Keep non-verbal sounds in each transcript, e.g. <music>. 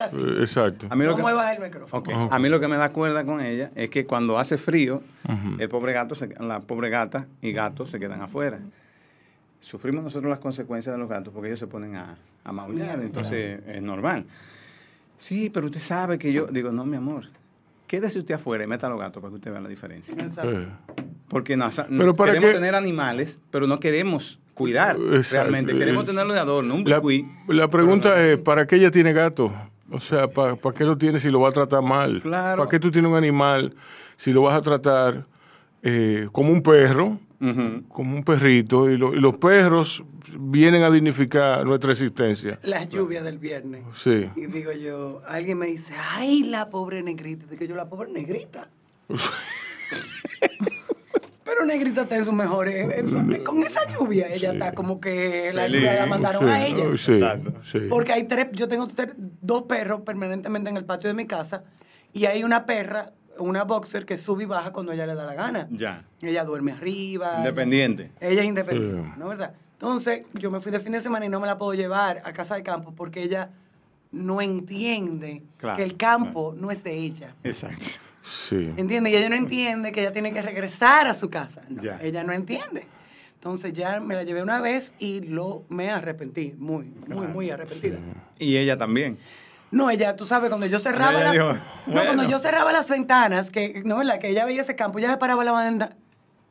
Eh, Exacto. A mí, lo No que, muevas el micrófono. A mí lo que me da cuerda con ella es que cuando hace frío, el pobre gato, se- la pobre gata y gato se quedan afuera. Sufrimos nosotros las consecuencias de los gatos porque ellos se ponen a, a maullar, entonces es normal. Sí, pero usted sabe que yo, digo, no, mi amor, quédese usted afuera y meta a los gatos para que usted vea la diferencia. Eh, Porque no, Pero para queremos qué- tener animales, pero no queremos cuidar Exacto. realmente. Queremos tenerlo de adorno, un bicuí. la pregunta es, ¿para qué ella tiene gato? O sea, ¿para, qué lo tiene si lo va a tratar mal? Claro. ¿Para qué tú tienes un animal si lo vas a tratar eh, como un perro, como un perrito? Y, lo- y los perros vienen a dignificar nuestra existencia. Las lluvias del viernes. Sí. Y digo yo, alguien me dice, ay, la pobre negrita. Digo yo, la pobre negrita. <laughs> Pero negrita está en sus mejores. con esa lluvia, ella está como que la Feliz. lluvia la mandaron Sí, a ella. sí. Porque hay tres, yo tengo tres- dos perros permanentemente en el patio de mi casa y hay una perra, una boxer que sube y baja cuando ella le da la gana. Ya. Ella duerme arriba. Independiente. Ella, ella es independiente, Sí. ¿no es verdad? Entonces, yo me fui de fin de semana y no me la puedo llevar a casa de campo porque ella no entiende Claro, que el campo no es de ella. Exacto. Sí. ¿Entiende? Y ella no entiende que ella tiene que regresar a su casa. No, Ya. Ella no entiende. Entonces ya me la llevé una vez y lo me arrepentí, muy, muy, muy arrepentida. Y ella también. No, ella, tú sabes, cuando yo cerraba Ella las, dijo, no, cuando yo cerraba las ventanas, que no, ¿verdad? Que ella veía ese campo, ella se paraba la ventana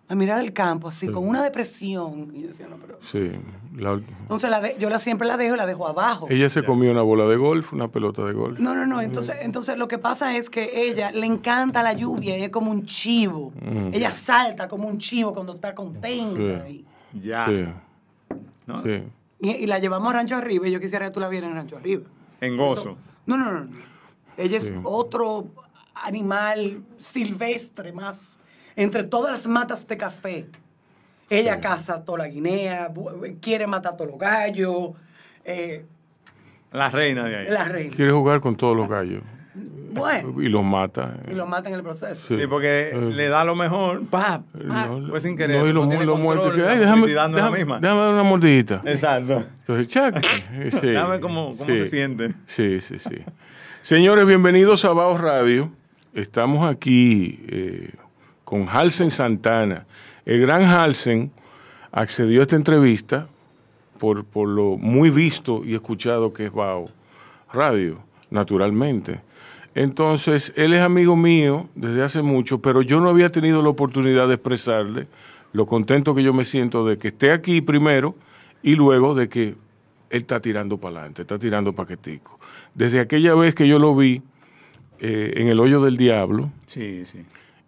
a mirar el campo así con una depresión y yo decía, no, pero Sí. La- entonces la de- yo la siempre la dejo, la dejo abajo. ella se comió una bola de golf, una pelota de golf. No, no, no. Entonces, entonces lo que pasa es que ella le encanta la lluvia, ella es como un chivo. Ella salta como un chivo cuando está contenta. Sí. Ya. Sí. ¿no? Sí. Y, y la llevamos a Rancho Arriba y yo quisiera que tú la vieras en Rancho Arriba. En gozo. No, no, no. no. Ella es otro animal silvestre más. Entre todas las matas de café. Ella caza toda la guinea, quiere matar a todos los gallos. eh, La reina de ahí. la reina. Quiere jugar con todos los gallos Bueno, y los mata. y lo mata en el proceso. Sí, porque le da lo mejor. ¡Pap! No, Pues sin querer, No, y no lo, tiene lo control, muerde. que, la "Ay, déjame, publicidad no es la déjame- misma". déjame dar una mordidita. Exacto. Entonces, chac. <laughs> Sí, Dame cómo, cómo sí. se siente. Sí, sí, sí. Señores, bienvenidos a Baos Radio. Estamos aquí eh, con Halsen Santana. El gran Halsen accedió a esta entrevista por, por lo muy visto y escuchado que es Bao Radio, naturalmente. Entonces, él es amigo mío desde hace mucho, pero yo no había tenido la oportunidad de expresarle lo contento que yo me siento de que esté aquí primero y luego de que él está tirando para adelante, está tirando paquetico. Desde aquella vez que yo lo vi eh, en el hoyo del diablo, Sí, sí.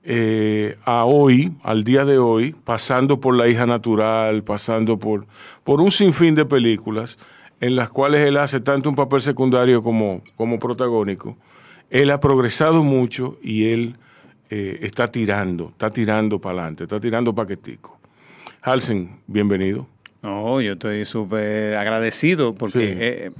Eh, a hoy, al día de hoy, pasando por La hija natural, pasando por, por un sinfín de películas en las cuales él hace tanto un papel secundario como, como protagónico, él ha progresado mucho y él eh, está tirando, está tirando para adelante, está tirando paquetico. Halsen, bienvenido. No, yo estoy súper agradecido porque Sí. eh,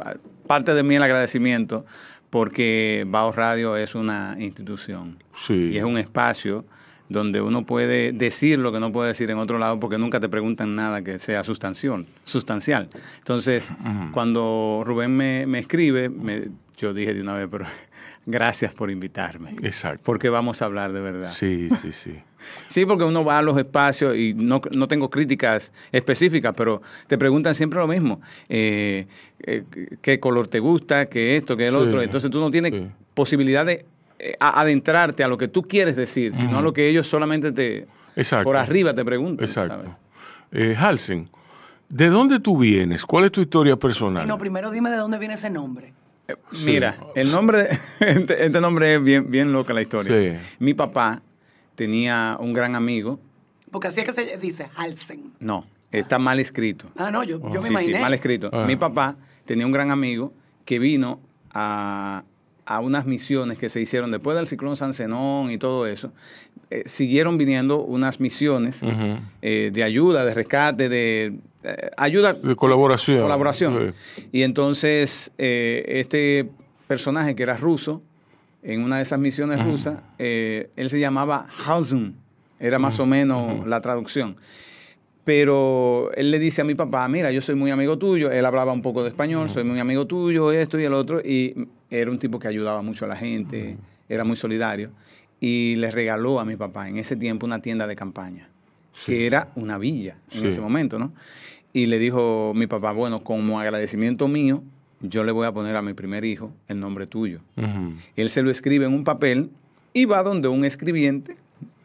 parte de mí el agradecimiento porque Bajo Radio es una institución Sí. y es un espacio donde uno puede decir lo que no puede decir en otro lado porque nunca te preguntan nada que sea sustancial. sustancial. Entonces, cuando Rubén me, me escribe, me- yo dije de una vez, pero gracias por invitarme. Exacto. Porque vamos a hablar de verdad. Sí, sí, sí. <laughs> Sí, porque uno va a los espacios y no, no tengo críticas específicas, pero te preguntan siempre lo mismo. Eh, eh, ¿Qué color te gusta? ¿Qué esto? ¿Qué el Sí, otro? Entonces tú no tienes sí. posibilidad de eh, a- adentrarte a lo que tú quieres decir, sino a lo que ellos solamente te... Exacto. Por arriba te preguntan. Exacto. ¿sabes? Eh, Halsen, ¿de dónde tú vienes? ¿Cuál es tu historia personal? No, primero dime de dónde viene ese nombre. Sí. Mira, el nombre, <laughs> este, este nombre es bien, bien loca la historia. Sí. Mi papá tenía un gran amigo, Porque así es que se dice Halsen. no, está mal escrito. Ah, no, yo, yo me Sí, sí, mal escrito. Ah. Mi papá tenía un gran amigo que vino a, a unas misiones que se hicieron después del ciclón San Zenón y todo eso. Eh, siguieron viniendo unas misiones eh, de ayuda, de rescate, de eh, ayuda, De colaboración. colaboración. Sí. Y entonces este personaje que era ruso, en una de esas misiones rusas, eh, él se llamaba Hausen, era más o menos la traducción. Pero él le dice a mi papá, mira, yo soy muy amigo tuyo, él hablaba un poco de español, soy muy amigo tuyo, esto y el otro, y era un tipo que ayudaba mucho a la gente, era muy solidario, y le regaló a mi papá en ese tiempo una tienda de campaña, Sí. que era una villa en Sí. ese momento, ¿no? Y le dijo mi papá, bueno, como agradecimiento mío, yo le voy a poner a mi primer hijo el nombre tuyo. Él se lo escribe en un papel y va donde un escribiente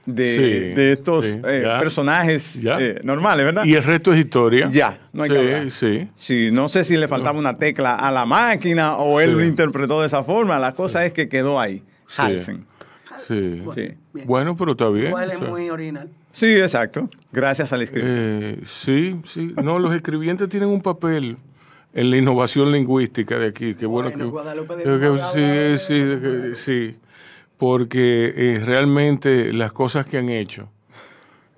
de, Sí, de estos sí, eh, ya. personajes Ya. eh, normales, ¿verdad? Y el resto es historia. Ya, no hay sí, que hablar. Sí, Sí, no sé si le faltaba una tecla a la máquina o él lo interpretó de esa forma. La cosa es que quedó ahí. Sí. Bueno, pero está bien. Igual o es sea, muy original. Sí, exacto. Gracias al escritor. eh, sí, sí. No, los escribientes tienen un papel en la innovación lingüística de aquí. Qué bueno, Bueno, que, Guadalupe de que- que- Guadalupe sí, sí, de que- sí. Porque eh, realmente las cosas que han hecho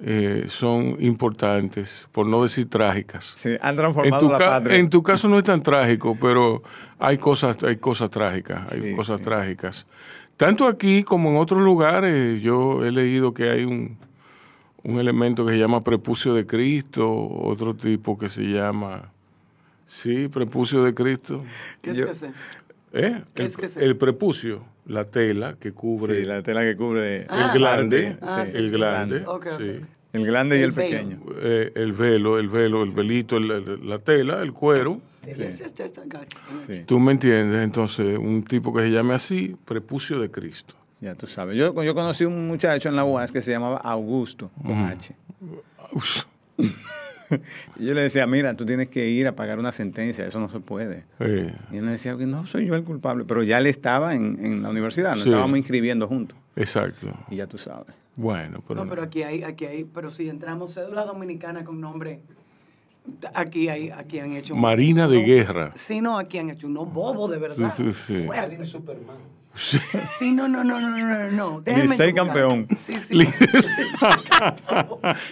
eh, son importantes, por no decir trágicas. Sí, han En transformado tu, la patria. en tu caso no es tan trágico, pero hay cosas, hay cosas trágicas, hay Sí, cosas sí. trágicas. Tanto aquí como en otros lugares, yo he leído que hay un, un elemento que se llama prepucio de Cristo, otro tipo que se llama, sí, prepucio de Cristo. ¿Qué es Yo- que? ¿Eh? ¿Qué el, es que se- el prepucio, la tela que cubre Sí, la tela que cubre Ah. el glande, Ah, sí, el sí, glande, sí. el grande y El pequeño. Eh, el velo, el velo, el velito, el- el- la tela, el cuero. Sí, Tú me entiendes, entonces un tipo que se llame así, prepucio de Cristo. ya tú sabes. Yo, yo conocí un muchacho en la UAS que se llamaba Augusto, con H. Y <laughs> yo le decía, mira, tú tienes que ir a pagar una sentencia, eso no se puede. Y él me decía no soy yo el culpable, pero ya él estaba en, en la universidad, nos Sí. estábamos inscribiendo juntos. exacto. Y ya tú sabes. Bueno, pero, No, pero aquí hay, aquí hay, pero si entramos cédula dominicana con nombre, aquí hay, aquí han hecho. un- Marina de no, Guerra. Sí, no, aquí han hecho unos bobos de verdad. Sí, sí, sí. Fuerte. Superman. Sí. Sí, no, no, no, no, no, no. Licey campeón. Sí, sí. Li- <laughs>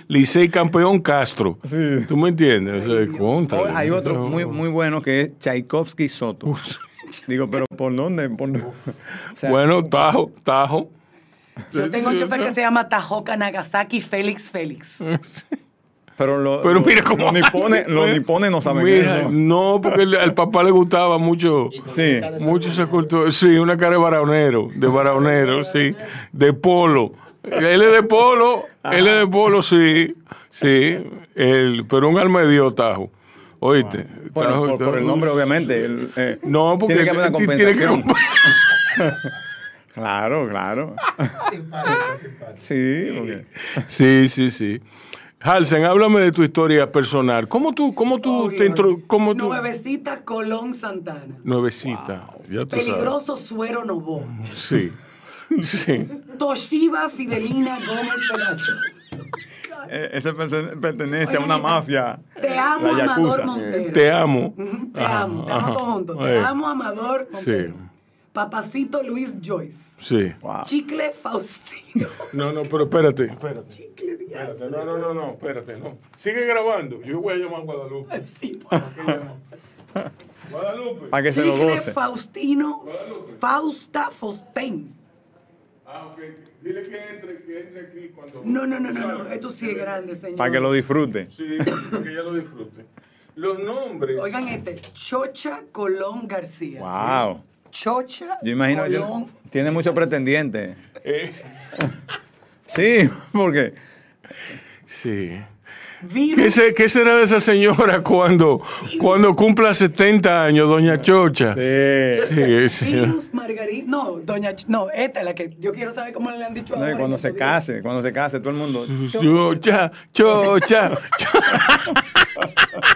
Licey campeón Castro. ¿Tú me entiendes? O sea, hay otro muy, muy bueno que es Tchaikovsky Soto. Digo, pero ¿por dónde? Por- <laughs> o sea, Bueno, Tajo, Tajo. Yo tengo un chofer que se llama Tajoka Nagasaki Félix Félix. <laughs> pero lo- Pero mira cómo. los nipones, los nipones no saben Mira, eso. No, porque el- al papá le gustaba mucho. Sí. Mucho esa cultura. Sí, una cara de baraonero, de baraonero, <laughs> sí. De polo. Él es de polo, él es de polo, sí. Sí. Él, pero un alma de Dios, Tajo. Oíste. Bueno, Tajo- por, por el nombre, obviamente. el, eh, No, porque tiene que haber una ti- tiene que compensación. <laughs> <laughs> claro, claro. Simpático, simpático. Sí, porque- Sí, sí, sí. Halsen, háblame de tu historia personal. ¿Cómo tú, cómo tú Obvio. te intro, cómo tú? Nuevecita Colón Santana. Nuevecita. Ya tú Peligroso Suero Novo. Sí. <laughs> Sí. Toshiba Fidelina Gómez Pelacho. eh, ese pertenece a una mafia. Te amo, Amador. Montero. Te amo. Te Ajá, amo, te amo todos juntos. Te amo, Amador Montero. Sí. Papacito Luis Joyce. Sí. Wow. Chicle Faustino. No, no, pero espérate. Espérate. Chicle diablo. Espérate. No, no, no, no, espérate, no. Sigue grabando. Yo voy a llamar a Guadalupe. Sí, ¿Para qué llamo? Guadalupe. Para que se lo Chicle goce. Faustino Fausta Fosten. Ah, ok. Dile que entre, que entre aquí cuando. No, no, no, no, no. Esto sí es grande, señor. Para que lo disfrute. Sí, para que ella lo disfrute. Los nombres. Oigan este, Chocha Colón García. Wow. Chocha Yo imagino que Colón. tiene muchos pretendientes. Eh, <laughs> Sí, porque sí. ¿Qué, se- qué será de esa señora cuando, cuando cumpla 70 años, doña Chocha? Sí, sí. Virus Margarita. No, doña Ch- No, esta es la que yo quiero saber cómo le han dicho no, ahora. cuando se case, cuando se case, todo el mundo. Chocha, Chocha. <laughs> <laughs>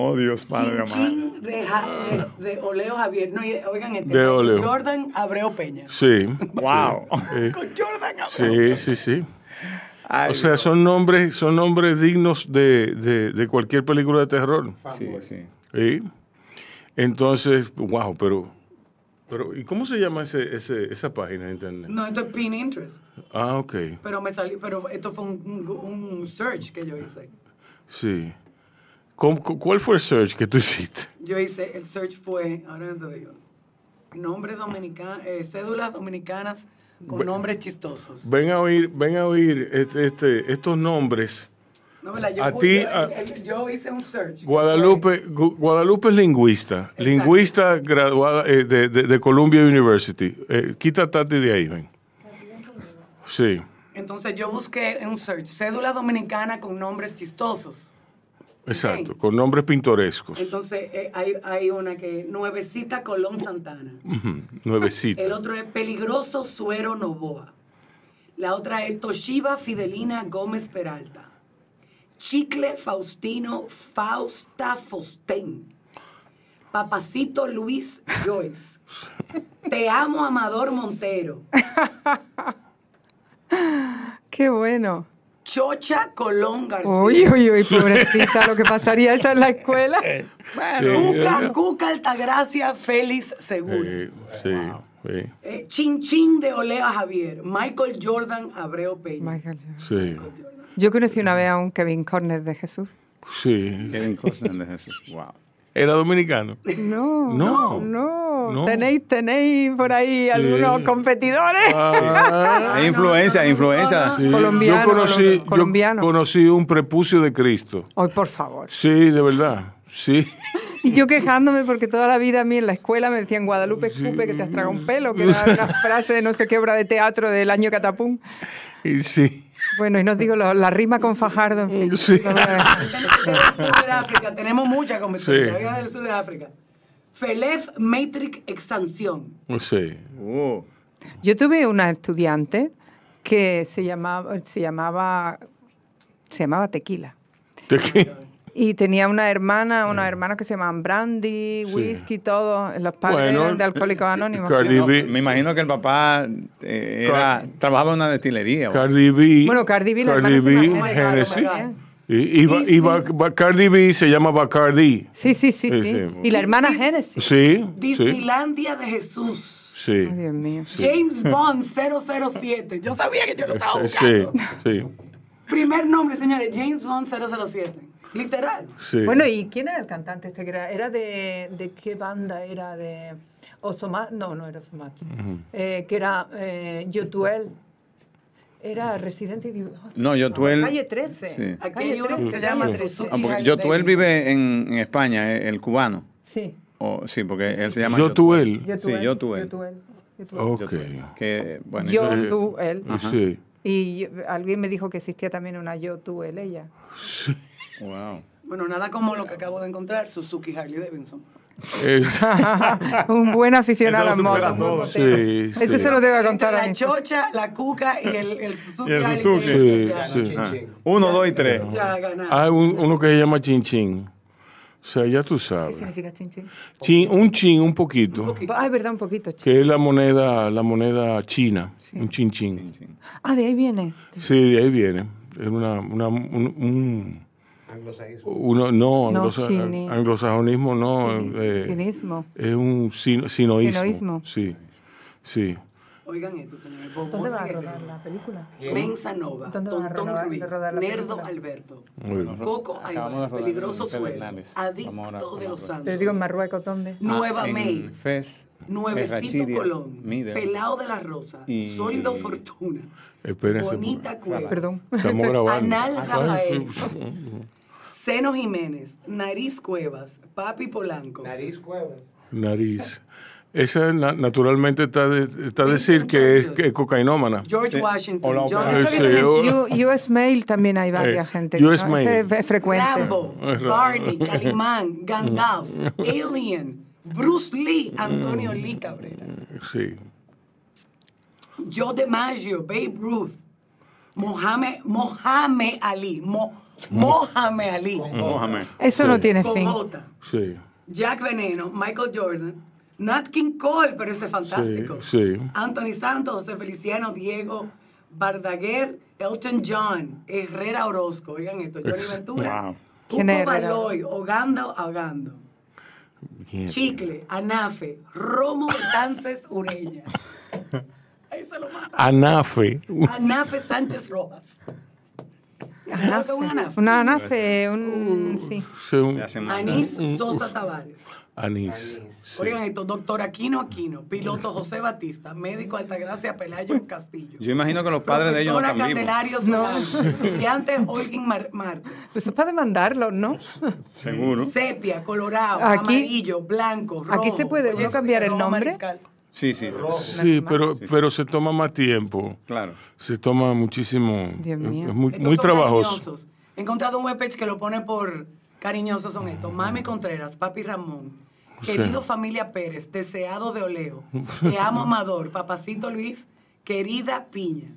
Oh Dios, Padre Chin amado. Chin de, Ja- de, de Oleo Javier. No, oigan este. De Oleo. Jordan Abreu Peña. Sí. <laughs> Wow. sí. Con Jordan Abreu. Sí, sí, sí. Ay, O sea, son nombres, son nombres dignos de, de- de cualquier película de terror. sí, sí. ¿Sí? Entonces, wow, pero, pero ¿y cómo se llama ese, ese, esa página de internet? No, esto es Pinterest. Ah, ok, Pero me salió, pero esto fue un, un, un search que yo hice. sí. ¿Cómo- cu- ¿Cuál fue el search que tú hiciste? Yo hice, el search fue, ahora te digo, nombres dominicanos, cédulas dominicanas con nombres chistosos. Ven a oír, ven a oír este, este- estos nombres. No, ¿verdad? yo, a ti, yo, hice un search. Guadalupe, Gu- Guadalupe es lingüista, lingüista graduada eh, de, de- de Columbia University. Eh, quita Tati de ahí, ven. Sí, Entonces yo busqué un search, cédula dominicana con nombres chistosos. Exacto, con nombres pintorescos. Entonces eh, hay, hay una que Nuevecita Colón Santana. Nuevecita. El otro es Peligroso Suero Novoa. La otra es Toshiba Fidelina Gómez Peralta. Chicle Faustino Fausta Fostén. Papacito Luis Joyce. <laughs> Te amo Amador Montero. <laughs> Qué bueno. Chocha Colón García. Uy, uy, uy, pobrecita, lo que pasaría esa en la escuela. <laughs> Cuca, Cuca Altagracia Félix Seguro. Eh, sí, sí, Eh, Chin Chin de Olea Javier. Michael Jordan Abreu Peña. Michael Jordan. sí, Yo conocí una vez a un Kevin Corner de Jesús. sí. Kevin Costner de Jesús. Wow. ¿Era dominicano? No, No. no, No. Tenéis, tenéis por ahí algunos competidores. Ah, <laughs> Hay influencia, influencia. sí. Colombiano, Yo conocí, yo colombiano. conocí un prepucio de Cristo. Ay, por favor. Sí, de verdad. Sí. <laughs> Y yo quejándome porque toda la vida a mí en la escuela me decían Guadalupe escupe que te has tragado un pelo, que <laughs> era una frase de no sé qué obra de teatro del año Catapum. Y sí. Bueno, y nos digo lo- la rima con Fajardo, en fin. Sí. Del sur de África. Tenemos mucha competencia. Sí. Había del sur de África. Felef Matrix Expansión. Sí. Uh, Yo tuve una estudiante que se llamaba, se llamaba, se llamaba Tequila. ¿De qué? Y tenía una hermana, una hermana que se llamaban Brandy, Sí. whisky, todo. Los padres Bueno, de Alcohólicos Anónimos. Cardi no, B. me imagino que el papá eh, era, trabajaba en una destilería. Cardi B. Bueno, Cardi B, Cardi B, Genesis. Bacardi. Y, y, y ba- ba- Cardi B se llama Bacardi. Sí, sí, sí, Sí, sí. sí. Y la hermana Genesis. Sí, sí, Disneylandia de Jesús. sí. Ay, Dios mío. James Bond 007. Yo sabía que yo lo estaba Sí, buscando. sí, Primer nombre, señores, James Bond 007. Literal. sí. Bueno, ¿y quién era el cantante este que era? ¿Era de, de qué banda? ¿Era de Osomat? No, no era Osomat. Eh, que era eh, Yotuel. Era Residente Evil. No, Yotuel- Calle 13. Sí. Aquí Calle hay uno que 13, se llama Suzuki. 13. Ah, porque Yotuel vive en, en España, eh, el cubano. Sí. O, sí, porque él se llama Yotuel. Sí, Yotuel. Yotuel. Yotuel. Ok. Yotuel. Que, bueno, Yo, eso- tú, él. Sí. Y yo- alguien me dijo que existía también una yo, tú, él, ella. Wow. Bueno, nada como lo que acabo de encontrar, Suzuki Harley Davidson. Es- <laughs> Un buen aficionado a Eso las motos. sí, Ese sí. se lo debo contar a La chocha, la cuca y el, el Suzuki. Y el Suzuki. Davidson. Sí, Ya, sí. Uno, dos y tres. Ya. Hay un- uno que se llama Chin Chin. O sea, ya tú ¿Qué sabes. significa chin chin? Chin, un chin, un poquito, Ay, verdad, un poquito. que es la moneda, la moneda china, un chin chin. Ah, de ahí viene. Sí, de ahí viene. Es una, una, un, un- uno, no, No, anglosa- chini. anglosajonismo no. eh, Cinismo. es un sin- sinoísmo. Sinoísmo. Sí, sí. Oigan esto, señores. ¿Dónde va a rodar la película? Mensa Nova, ¿Dónde van a Tontón rodar- Ruiz, rodar la Nerdo? Alberto, Muy bien. Coco Aybar, Peligroso Suelo, Adicto de los Santos, Te digo en Marruecos, ¿dónde? Nueva Ah, Fez, Nuevecito Colón, Middle. Pelao de la Rosa, Y- Sólido Fortuna, Espérense. Bonita Cueva, Perdón. Estamos <laughs> grabando. Anal Ay, Rafael, sí. Seno Jiménez, Nariz Cuevas, Papi Polanco, Nariz Cuevas. Nariz. Esa na- naturalmente está de, está a decir que es, que es cocainómana. George. Washington, U- US Mail también hay varias Eh, gente. US ¿no? Mail. Es frecuente. Rambo. Barney, <laughs> Calimán, Gandalf, <laughs> Alien, Bruce Lee, Antonio Lee Cabrera, Sí. Joe DiMaggio, Babe Ruth, Mohamed, Mohamed Ali, Mo- Mohamed Ali. Eso Sí. no tiene con fin. Sí. Jack Veneno, Michael Jordan, Nat King Cole, pero ese es fantástico. Sí, sí. Anthony Santos, José Feliciano, Diego Bardaguer, Elton John, Herrera Orozco, oigan esto, Johnny Ventura, Wow. ¿Quién es Hugo? Baloy, Hogando, Ahogando, Bien. Chicle, Anafe, Romo Dances Ureña. <laughs> Ahí se lo mata. Anafe. Anafe Sánchez Rojas. ¿Sabes lo que es un anafe? Una anafe, un... Sí. Anís Sosa Tavares. Anís. Sí. Oigan esto, doctor Aquino Aquino, piloto José Batista, médico Altagracia Pelayo Castillo. Yo imagino que los padres de ellos no están vivos. Candelario Solano, estudiante Holguín Mar Marte. Pues es para demandarlo, ¿no? Seguro. Sepia, colorado, Aquí- amarillo, blanco, rojo. aquí se puede uno cambiar el nombre. mariscal. Sí, sí, sí. Sí, pero, pero se toma más tiempo. Claro. Se toma muchísimo. Dios mío. Es muy, muy trabajoso. He encontrado un webpage que lo pone por cariñosos son estos. Mami Contreras, Papi Ramón, querido familia Pérez, deseado de Oleo, <laughs> te amo Amador, Papacito Luis, querida Piña.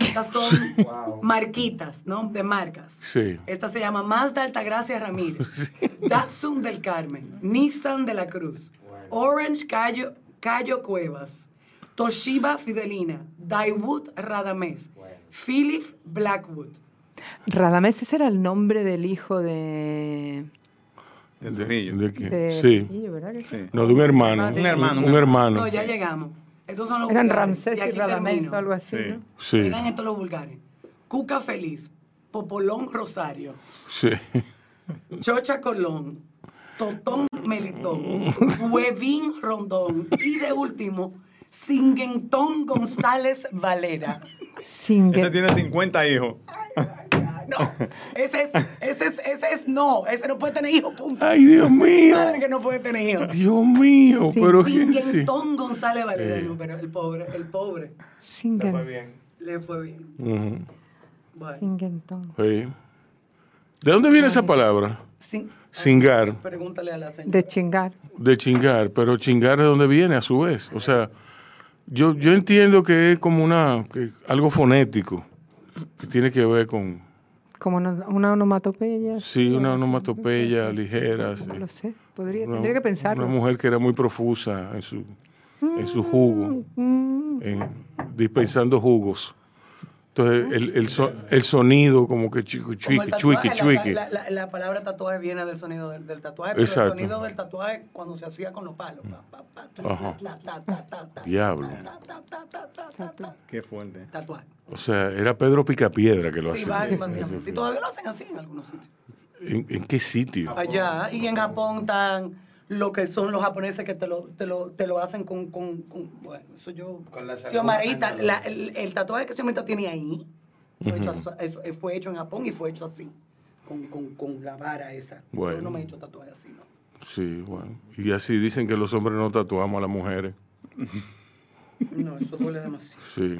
Estas son <laughs> marquitas, ¿no? De marcas. Sí. Esta se llama Mazda Altagracia Ramírez, <laughs> Datsun del Carmen, Nissan de la Cruz, Orange Cayo, Cayo Cuevas, Toshiba Fidelina, Daiwood Radamés, Philip Blackwood. Radamés ese era el nombre del hijo de... De Trujillo. ¿De qué? de Sí. Trujillo, ¿verdad que sí? Sí. No, de un hermano. Un hermano, Un, un hermano. No, ya llegamos. Estos son los Eran vulgares. Ramsés y aquí Radamés termino. o algo así, Sí. ¿no? Sí. Oigan estos los vulgares. Cuca Feliz, Popolón Rosario, Sí. Chocha Colón, Totón Melitón, Huevín Rondón y de último, Singentón González Valera. Sin Ese tiene 50 hijos. No, ese es, ese es, ese es no, ese no puede tener hijos, punto. Ay, Dios mío. Madre que no puede tener hijos. Dios mío. Sí. Pero sí. Singentón González Valera, Eh. no, pero el pobre, el pobre, Singen- Fue bien. le fue bien. Bueno, Singentón. Sí. ¿De dónde viene esa palabra? sin- Cingar. Pregúntale a la señora. De chingar. De chingar, pero chingar de dónde viene a su vez. O sea, yo, yo entiendo que es como una que- algo fonético, que tiene que ver con, Como una, una onomatopeya. sí, una onomatopeya ligera. sí. No lo sé. Podría, Una- tendría que pensarlo. Una mujer que era muy profusa en su, en su jugo, en- dispensando jugos. Entonces, el, el, so- el sonido como que chiqui, chuiqui, tatuaje, chuiqui, la-. La, la- la palabra tatuaje viene del sonido del, del tatuaje, pero Exacto. el sonido del tatuaje cuando se hacía con los palos. Diablo. Qué fuerte. Tatuaje. O sea, era Pedro Picapiedra que lo Sí, hacía. básicamente. Y todavía lo hacen así en algunos sitios. ¿En, en qué sitio? Allá. Y en Japón están lo que son los japoneses que te lo, te lo, te lo hacen con, con, con- Bueno, eso yo. Con la Xiomarita, la- el, el tatuaje que Xiomarita tiene ahí fue, hecho, aso- eso- fue hecho en Japón y fue hecho así. Con, con, con la vara esa. Bueno. Yo no me he hecho tatuaje así, ¿no? Sí, bueno. Y así dicen que los hombres no tatuamos a las mujeres. No, eso duele demasiado. Sí.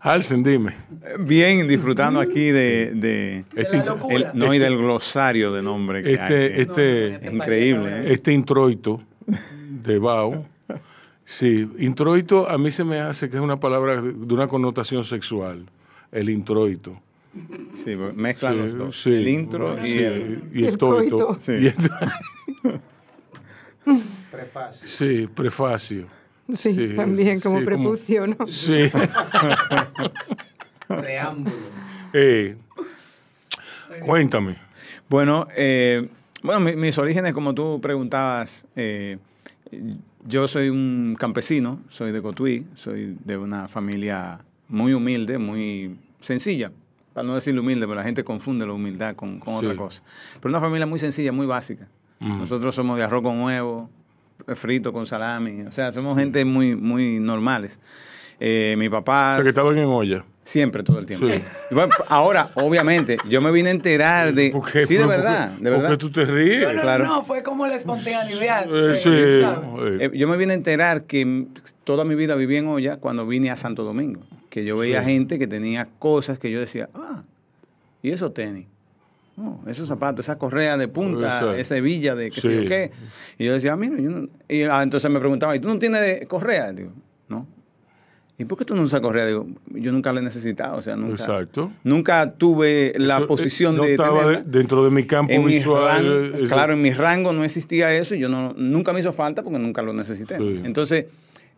Halsen, dime. Bien, disfrutando aquí de, de- Este, el- no, y del glosario de nombre que hay. este, este, Es increíble, ¿eh? este introito de Bao. Sí, introito a mí se me hace que es una palabra de una connotación sexual. El introito. Sí, porque mezclan Sí, los dos. sí. El intro y Sí, el... y el El toito. coito. Sí. Y el- Prefacio. <laughs> <laughs> sí, prefacio. Sí, Sí, también como sí, como- prepucio, ¿no? Sí. <laughs> Preámbulo. Eh, cuéntame. Bueno, eh, bueno mi- mis orígenes, como tú preguntabas, eh, yo soy un campesino, soy de Cotuí, soy de una familia muy humilde, muy sencilla. Para no decir humilde, pero la gente confunde la humildad con, con otra cosa. Pero una familia muy sencilla, muy básica. Nosotros somos de arroz con huevo, frito con salami. O sea, somos gente muy, muy normales. Eh, mi papá... O sea, que estaban en olla. Siempre, todo el tiempo. Sí. Bueno, ahora, obviamente, yo me vine a enterar de... ¿Por qué? Sí, de verdad, de ¿Por qué verdad. tú te ríes? No, no, Claro. no, fue como la espontaneidad. Eh, sí, eh, Eh, yo me vine a enterar que toda mi vida viví en olla cuando vine a Santo Domingo. Que yo veía Sí. gente que tenía cosas que yo decía, ah, ¿y esos tenis? No, esos zapatos, esa correa de punta, Exacto. esa hebilla de qué sé yo qué. Y yo decía, ah, mira, yo no- y ah, entonces me preguntaba, ¿y tú no tienes correa? Digo, no. ¿Y por qué tú no usas correa? Digo, yo nunca la he necesitado, o sea, nunca. Exacto. Nunca tuve la Eso, eh, posición no de estaba tenerla. dentro de mi campo En visual. claro, en mi rango no existía eso y yo no, nunca me hizo falta porque nunca lo necesité. Sí. Entonces,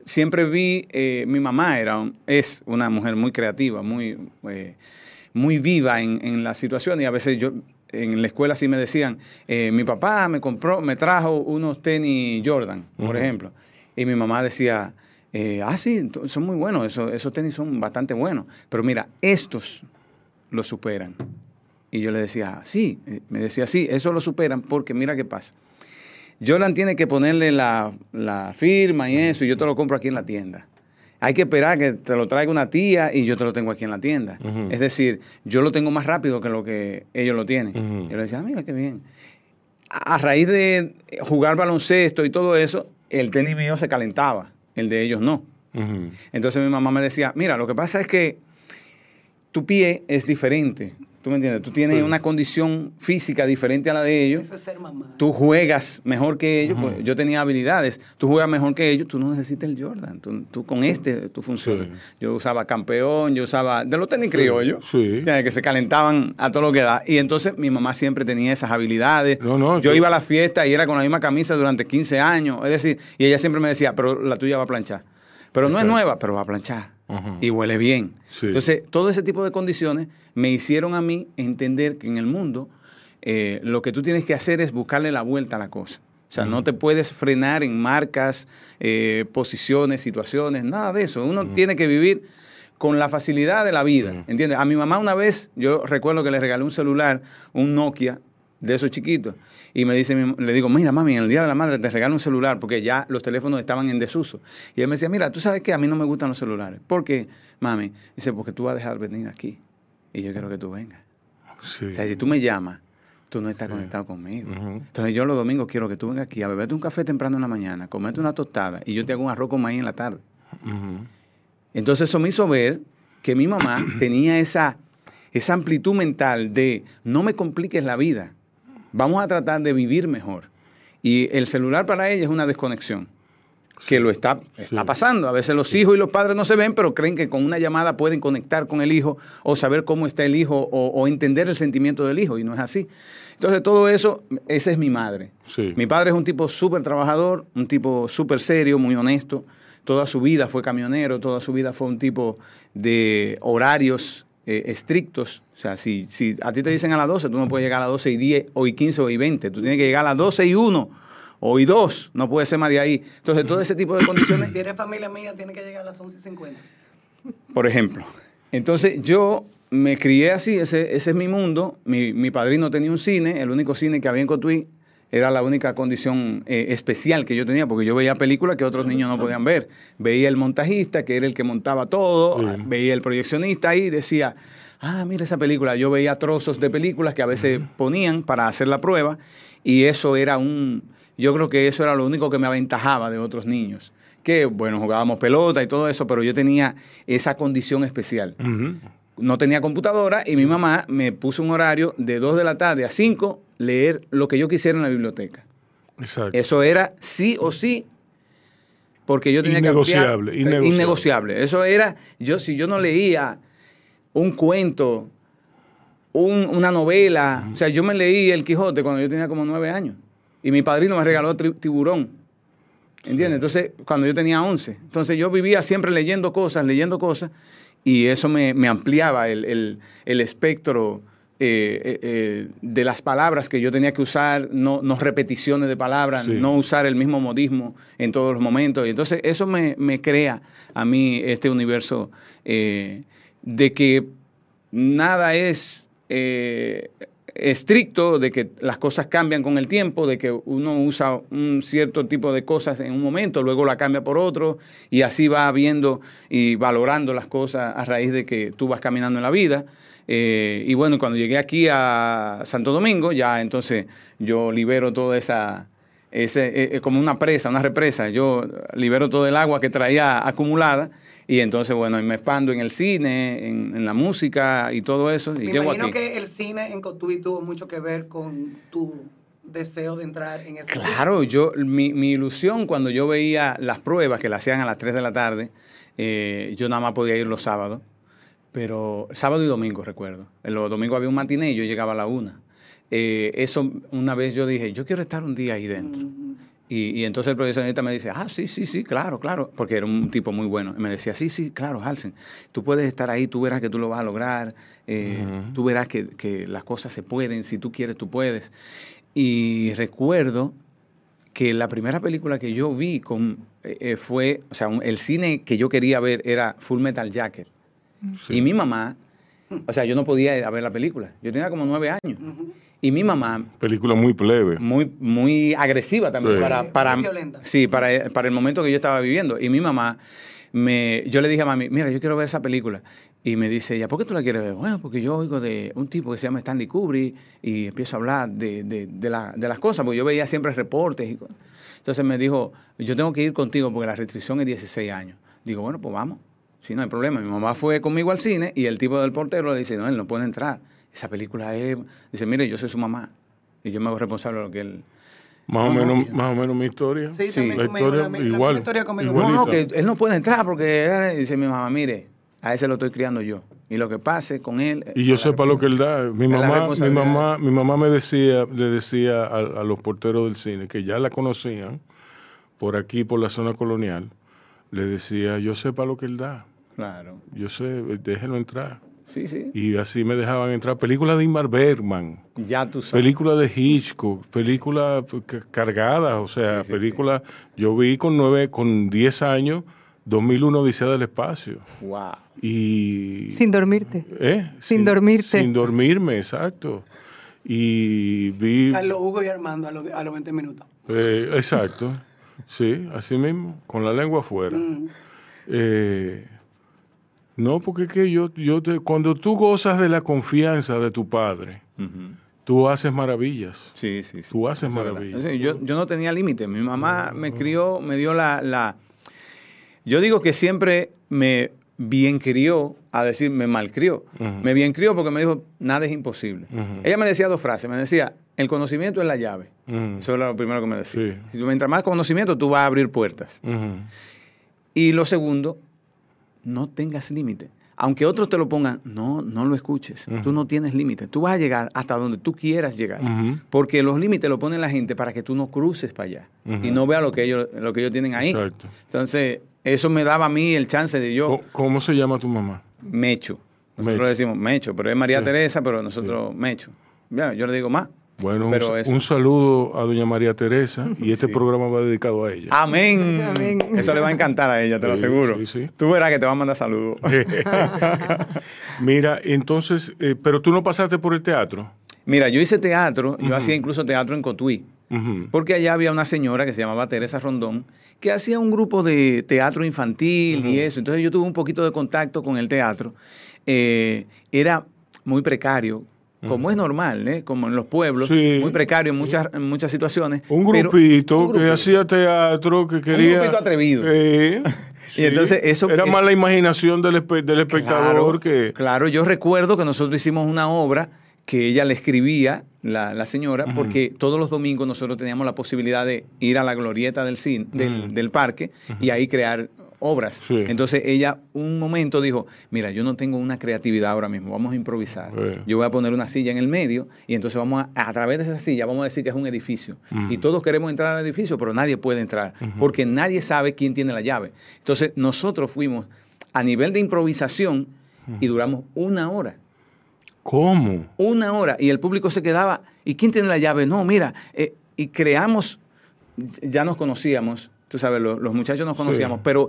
siempre vi, eh, mi mamá era, es una mujer muy creativa, muy, eh, muy viva en, en la situación y a veces yo en la escuela sí me decían, eh, mi papá me compró, me trajo unos tenis Jordan, por ejemplo, y mi mamá decía, eh, ah, sí, son muy buenos, esos, esos tenis son bastante buenos, pero mira, estos los superan. Y yo le decía, sí, eh, me decía, sí, eso lo superan porque mira qué pasa. Jordan tiene que ponerle la, la firma y eso, y yo te lo compro aquí en la tienda. Hay que esperar que te lo traiga una tía y yo te lo tengo aquí en la tienda. Es decir, yo lo tengo más rápido que lo que ellos lo tienen. Ujú. Yo le decía, "Ah, mira qué bien. A, a raíz de jugar baloncesto y todo eso, el tenis mío se calentaba, el de ellos no. Entonces mi mamá me decía, mira, lo que pasa es que tu pie es diferente. ¿Tú me entiendes? Tú tienes Sí. una condición física diferente a la de ellos. Eso es ser mamá. Tú juegas mejor que ellos. pues, yo tenía habilidades. Tú juegas mejor que ellos. Tú no necesitas el Jordan. Tú, tú con este, tú funcionas. Sí. Yo usaba campeón, yo usaba de los tenis criollos. sí. ¿entiendes? Que se calentaban a todo lo que da. Y entonces mi mamá siempre tenía esas habilidades. No, no, yo iba a la fiesta y era con la misma camisa durante 15 años. Es decir, y ella siempre me decía, pero la tuya va a planchar. Pero no es nueva, pero va a planchar. Y huele bien. Sí. Entonces, todo ese tipo de condiciones me hicieron a mí entender que en el mundo eh, lo que tú tienes que hacer es buscarle la vuelta a la cosa. O sea, no te puedes frenar en marcas, eh, posiciones, situaciones, nada de eso. Uno tiene que vivir con la facilidad de la vida, ¿entiendes? A mi mamá una vez, yo recuerdo que le regalé un celular, un Nokia, de esos chiquitos, y me dice, le digo, mira, mami, en el Día de la Madre te regalo un celular, porque ya los teléfonos estaban en desuso. Y él me decía, mira, tú sabes que a mí no me gustan los celulares. ¿Por qué, mami? Dice, porque tú vas a dejar venir aquí, y yo quiero que tú vengas. Sí. O sea, si tú me llamas, tú no estás conectado conmigo. Entonces yo los domingos quiero que tú vengas aquí a beberte un café temprano en la mañana, comerte una tostada y yo te hago un arroz con maíz en la tarde. Entonces eso me hizo ver que mi mamá tenía esa, esa amplitud mental de no me compliques la vida, vamos a tratar de vivir mejor. Y el celular para ella es una desconexión, que lo está, está pasando. A veces los hijos y los padres no se ven, pero creen que con una llamada pueden conectar con el hijo o saber cómo está el hijo o, o entender el sentimiento del hijo, y no es así. Entonces todo eso, esa es mi madre. Mi padre es un tipo súper trabajador, un tipo súper serio, muy honesto. Toda su vida fue camionero, toda su vida fue un tipo de horarios eh, estrictos. O sea, si, si a ti te dicen a las 12, tú no puedes llegar a las 12 y 10, o y 15 o y 20. Tú tienes que llegar a las 12 y 1 o y 2. No puede ser más de ahí. Entonces, todo ese tipo de condiciones <coughs> Si eres familia mía, tiene que llegar a las 11.50. por ejemplo. Entonces yo me crié así, ese, ese es mi mundo. Mi, mi padrino tenía un cine, el único cine que había en Cotuí era la única condición eh, especial que yo tenía, porque yo veía películas que otros niños no podían ver. Veía el montajista, que era el que montaba todo, veía el proyeccionista y decía, ah, mira esa película. Yo veía trozos de películas que a veces ponían para hacer la prueba y eso era un, yo creo que eso era lo único que me aventajaba de otros niños. Que, bueno, jugábamos pelota y todo eso, pero yo tenía esa condición especial. No tenía computadora y mi mamá me puso un horario de 2 de la tarde a 5 leer lo que yo quisiera en la biblioteca. Exacto. Eso era sí o sí, porque yo tenía Innegociable, que ampliar- innegociable. innegociable. Eso era, yo si yo no leía un cuento, un- una novela, o sea, yo me leí El Quijote cuando yo tenía como nueve años y mi padrino me regaló Tiburón. ¿Entiendes? Entonces, cuando yo tenía 11. Entonces, yo vivía siempre leyendo cosas, leyendo cosas, y eso me, me ampliaba el, el- el espectro eh, eh, eh, de las palabras que yo tenía que usar, no, no repeticiones de palabras, Sí. no usar el mismo modismo en todos los momentos. Y entonces eso me, me crea a mí este universo eh, de que nada es estricto, de que las cosas cambian con el tiempo, de que uno usa un cierto tipo de cosas en un momento, luego la cambia por otro, y así va viendo y valorando las cosas a raíz de que tú vas caminando en la vida. Eh, y bueno, cuando llegué aquí a Santo Domingo, ya entonces yo libero toda esa, eh, eh, como una presa, una represa. Yo libero todo el agua que traía acumulada y entonces, bueno, me expando en el cine, en, en la música y todo eso. Y Me llego imagino aquí. que el cine en Cotuí tuvo mucho que ver con tu deseo de entrar en ese Claro, yo, mi, mi ilusión cuando yo veía las pruebas que la hacían a las 3 de la tarde, eh, yo nada más podía ir los sábados, pero sábado y domingo recuerdo. En los domingos había un matiné y yo llegaba a la una. Eh, eso una vez yo dije, yo quiero estar un día ahí dentro. Y, y entonces el profesionista me dice, ah, sí, sí, sí, claro, claro, porque era un tipo muy bueno. Y me decía, sí, sí, claro, Halsen, tú puedes estar ahí, tú verás que tú lo vas a lograr, eh, tú verás que, que las cosas se pueden, si tú quieres, tú puedes. Y recuerdo que la primera película que yo vi con, eh, eh, fue, o sea, un- el cine que yo quería ver era Full Metal Jacket. Sí. Y mi mamá, o sea, yo no podía ir a ver la película. Yo tenía como nueve años. Y mi mamá, Película muy plebe. muy, muy agresiva también Sí. para, para, Muy violenta. sí, para, para el momento que yo estaba viviendo. Y mi mamá, me, yo le dije a mami, mira, yo quiero ver esa película. Y me dice ella, ¿por qué tú la quieres ver? Bueno, porque yo oigo de un tipo que se llama Stanley Kubrick y empiezo a hablar de, de, de, la- de las cosas, porque yo veía siempre reportes. Y, entonces me dijo, yo tengo que ir contigo porque la restricción es 16 años. Digo, bueno, pues vamos. Si no hay problema. Mi mamá fue conmigo al cine y el tipo del portero le dice, no, él no puede entrar. Esa película es... Dice, mire, yo soy su mamá. Y yo me hago responsable de lo que él... Más o No, no, menos, más o menos mi historia. Sí, Sí, la historia la igual. historia. No, no, que él no puede entrar porque él- dice mi mamá, mire, a ese lo estoy criando yo. Y lo que pase con él... Y yo sepa lo que él da. Mi mamá, mi mamá, mi mamá me decía, le decía a, a los porteros del cine que ya la conocían por aquí, por la zona colonial. Le decía, yo sepa lo que él da. Claro. Yo sé, déjenlo entrar. Sí, sí. Y así me dejaban entrar. Películas de Ingmar Bergman, Ya tú sabes. películas de Hitchcock, películas ca- cargadas, o sea, Sí, sí, películas. Yo vi con nueve, con 10 años, 2001 Odisea del Espacio. Wow. Y. Sin dormirte. ¿Eh? Sin dormirte. Sin dormirme, exacto. Y vi. Carlos Hugo y Armando a los, a los 20 minutos. eh, exacto. Sí, así mismo, con la lengua afuera. Eh, no, porque que yo, yo te, cuando tú gozas de la confianza de tu padre, tú haces maravillas. Sí, sí, sí. Tú haces es maravillas. Sí, Yo, yo no tenía límite. Mi mamá me crió, me dio la, la... Yo digo que siempre me bien crió, a decir, me malcrió. Me bien crió porque me dijo, nada es imposible. Ella me decía dos frases. Me decía, el conocimiento es la llave. Eso era lo primero que me decía. Sí. Si tú mientras más conocimiento, tú vas a abrir puertas. Y lo segundo, no tengas límite. Aunque otros te lo pongan, no, no lo escuches. Tú no tienes límite. Tú vas a llegar hasta donde tú quieras llegar. Porque los límites lo pone la gente para que tú no cruces para allá y no veas lo que ellos, lo que ellos tienen ahí. Exacto. Entonces, eso me daba a mí el chance de yo, ¿Cómo, cómo se llama tu mamá? mecho. Nosotros Mecho. le decimos mecho, pero es María Sí. Teresa, pero nosotros mecho. Ya, yo le digo más. Bueno, un, Pero saludo a doña María Teresa y este <laughs> programa va dedicado a ella. Amén. Amén. Eso le va a encantar a ella, te lo aseguro. sí, sí. Tú verás que te va a mandar saludos. <laughs> Mira, entonces, eh, pero tú no pasaste por el teatro. Mira, yo hice teatro, yo hacía incluso teatro en Cotuí. Porque allá había una señora que se llamaba Teresa Rondón, que hacía un grupo de teatro infantil y eso. Entonces yo tuve un poquito de contacto con el teatro. Eh, era muy precario, como es normal, ¿eh? como en los pueblos, Sí, muy precario en muchas, en muchas situaciones. Un pero- grupito un que hacía teatro, que quería... grupito atrevido. Eh, <laughs> Y entonces eso- Era eso- más la imaginación del, espe- del espectador Claro, que... claro, yo recuerdo que nosotros hicimos una obra que ella le escribía, la, la señora, porque todos los domingos nosotros teníamos la posibilidad de ir a la glorieta del, cine, del, del parque y ahí crear obras. Sí. Entonces ella un momento dijo, mira, yo no tengo una creatividad ahora mismo, vamos a improvisar. Sí. Yo voy a poner una silla en el medio y entonces vamos a, a través de esa silla vamos a decir que es un edificio. Y todos queremos entrar al edificio, pero nadie puede entrar, porque nadie sabe quién tiene la llave. Entonces nosotros fuimos a nivel de improvisación y duramos una hora. ¿Cómo? Una hora. Y el público se quedaba. ¿Y quién tiene la llave? No, mira. eh, y creamos, ya nos conocíamos, tú sabes, lo- los, muchachos nos conocíamos, pero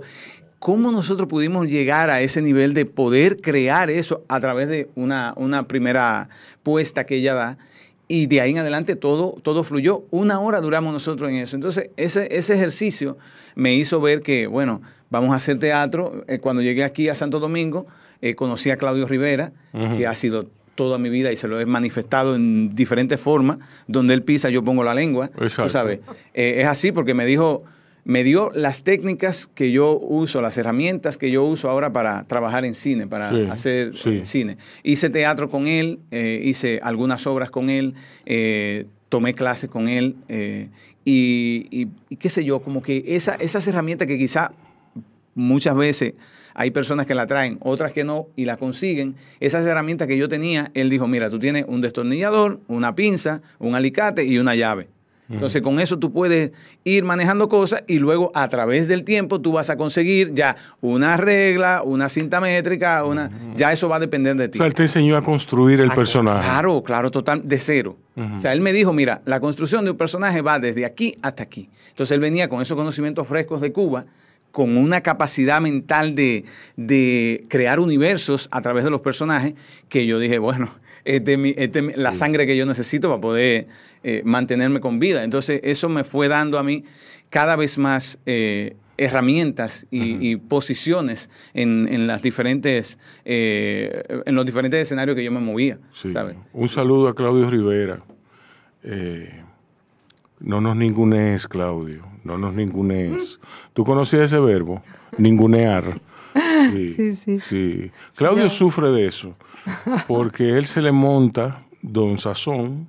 ¿cómo nosotros pudimos llegar a ese nivel de poder crear eso a través de una, una primera puesta que ella da? Y de ahí en adelante todo, todo fluyó. Una hora duramos nosotros en eso. Entonces, ese, ese ejercicio me hizo ver que, bueno, vamos a hacer teatro. Eh, cuando llegué aquí a Santo Domingo, eh, conocí a Claudio Rivera, que ha sido toda mi vida y se lo he manifestado en diferentes formas. Donde él pisa, yo pongo la lengua. Exacto. Tú sabes. Eh, es así porque me dijo, me dio las técnicas que yo uso, las herramientas que yo uso ahora para trabajar en cine, para Sí, hacer sí. eh, cine. Hice teatro con él, eh, hice algunas obras con él, eh, tomé clases con él eh, y, y- y qué sé yo, como que esa, esas herramientas que quizá muchas veces hay personas que la traen, otras que no, y la consiguen. Esas herramientas que yo tenía, él dijo, mira, tú tienes un destornillador, una pinza, un alicate y una llave. Entonces, con eso tú puedes ir manejando cosas y luego a través del tiempo tú vas a conseguir ya una regla, una cinta métrica, una, ya eso va a depender de ti. O sea, él te enseñó a construir el Ah, personaje. Claro, claro, total, de cero. O sea, él me dijo, mira, la construcción de un personaje va desde aquí hasta aquí. Entonces él venía con esos conocimientos frescos de Cuba, con una capacidad mental de, de crear universos a través de los personajes, que yo dije, bueno, este mi- este la sangre que yo necesito para poder eh, mantenerme con vida. Entonces eso me fue dando a mí cada vez más... eh, herramientas y, y posiciones en, en las diferentes eh, en los diferentes escenarios que yo me movía Sí. ¿sabes? Un saludo a Claudio Rivera. Eh, no nos ningunees, Claudio. No nos ningunees. ¿Tú conocías ese verbo? Ningunear. <laughs> Sí, Sí, sí. sí. Claudio sufre de eso. Porque él se le monta Don Sazón,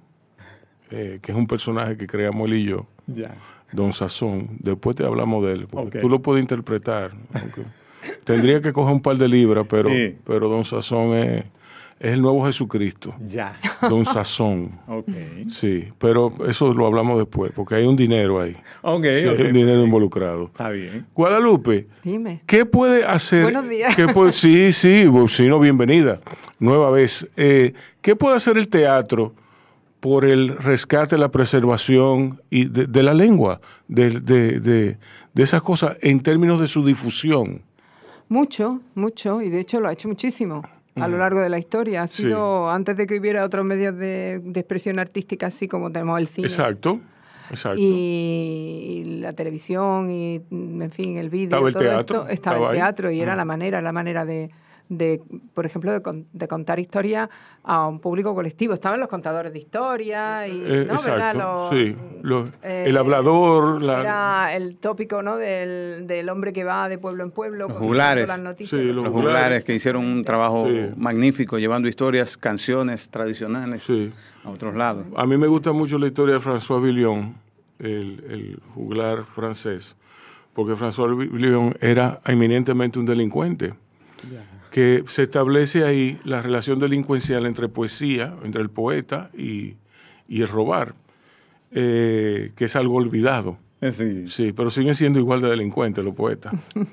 eh, que es un personaje que creamos él y yo. Ya. Don Sazón. Después te hablamos de él, porque Ok. tú lo puedes interpretar. tendría que coger un par de libras, pero, Sí. pero Don Sazón es, es el nuevo Jesucristo. Ya. Don Sazón. <laughs> Ok. Sí, pero eso lo hablamos después, porque hay un dinero ahí. Ok, Sí, hay un dinero involucrado. Está bien. Guadalupe, Dime. ¿qué puede hacer? Buenos días. qué puede- <laughs> sí, sí, sí, no, bienvenida. Nueva vez. Eh, ¿Qué puede hacer el teatro por el rescate, la preservación y de, de la lengua, de, de- de- de esas cosas en términos de su difusión? Mucho, mucho, y de hecho lo ha hecho muchísimo a lo largo de la historia. Ha Sí. sido antes de que hubiera otros medios de, de expresión artística, así como tenemos el cine. Exacto, exacto. Y, y la televisión y, en fin, el vídeo. Estaba el todo teatro, esto, estaba, estaba el ahí. teatro y era Mm. la manera, la manera de, de, por ejemplo, de, con- de contar historias a un público colectivo. Estaban los contadores de historia y, Eh, ¿no? ¿Verdad? exacto, Los- sí. Los- eh, el hablador, la, Era el tópico, ¿no? Del, del hombre que va de pueblo en pueblo. Los juglares. las noticias. Sí, los Los juglares. juglares que hicieron un trabajo Sí. magnífico llevando historias, canciones tradicionales sí. a otros lados. A mí me gusta mucho la historia de François Villon, el, el juglar francés, porque François Villon era eminentemente un delincuente, que se establece ahí la relación delincuencial entre poesía, entre el poeta y, y el robar, eh, que es algo olvidado. Sí. Sí, pero siguen siendo igual de delincuentes los poetas. <laughs>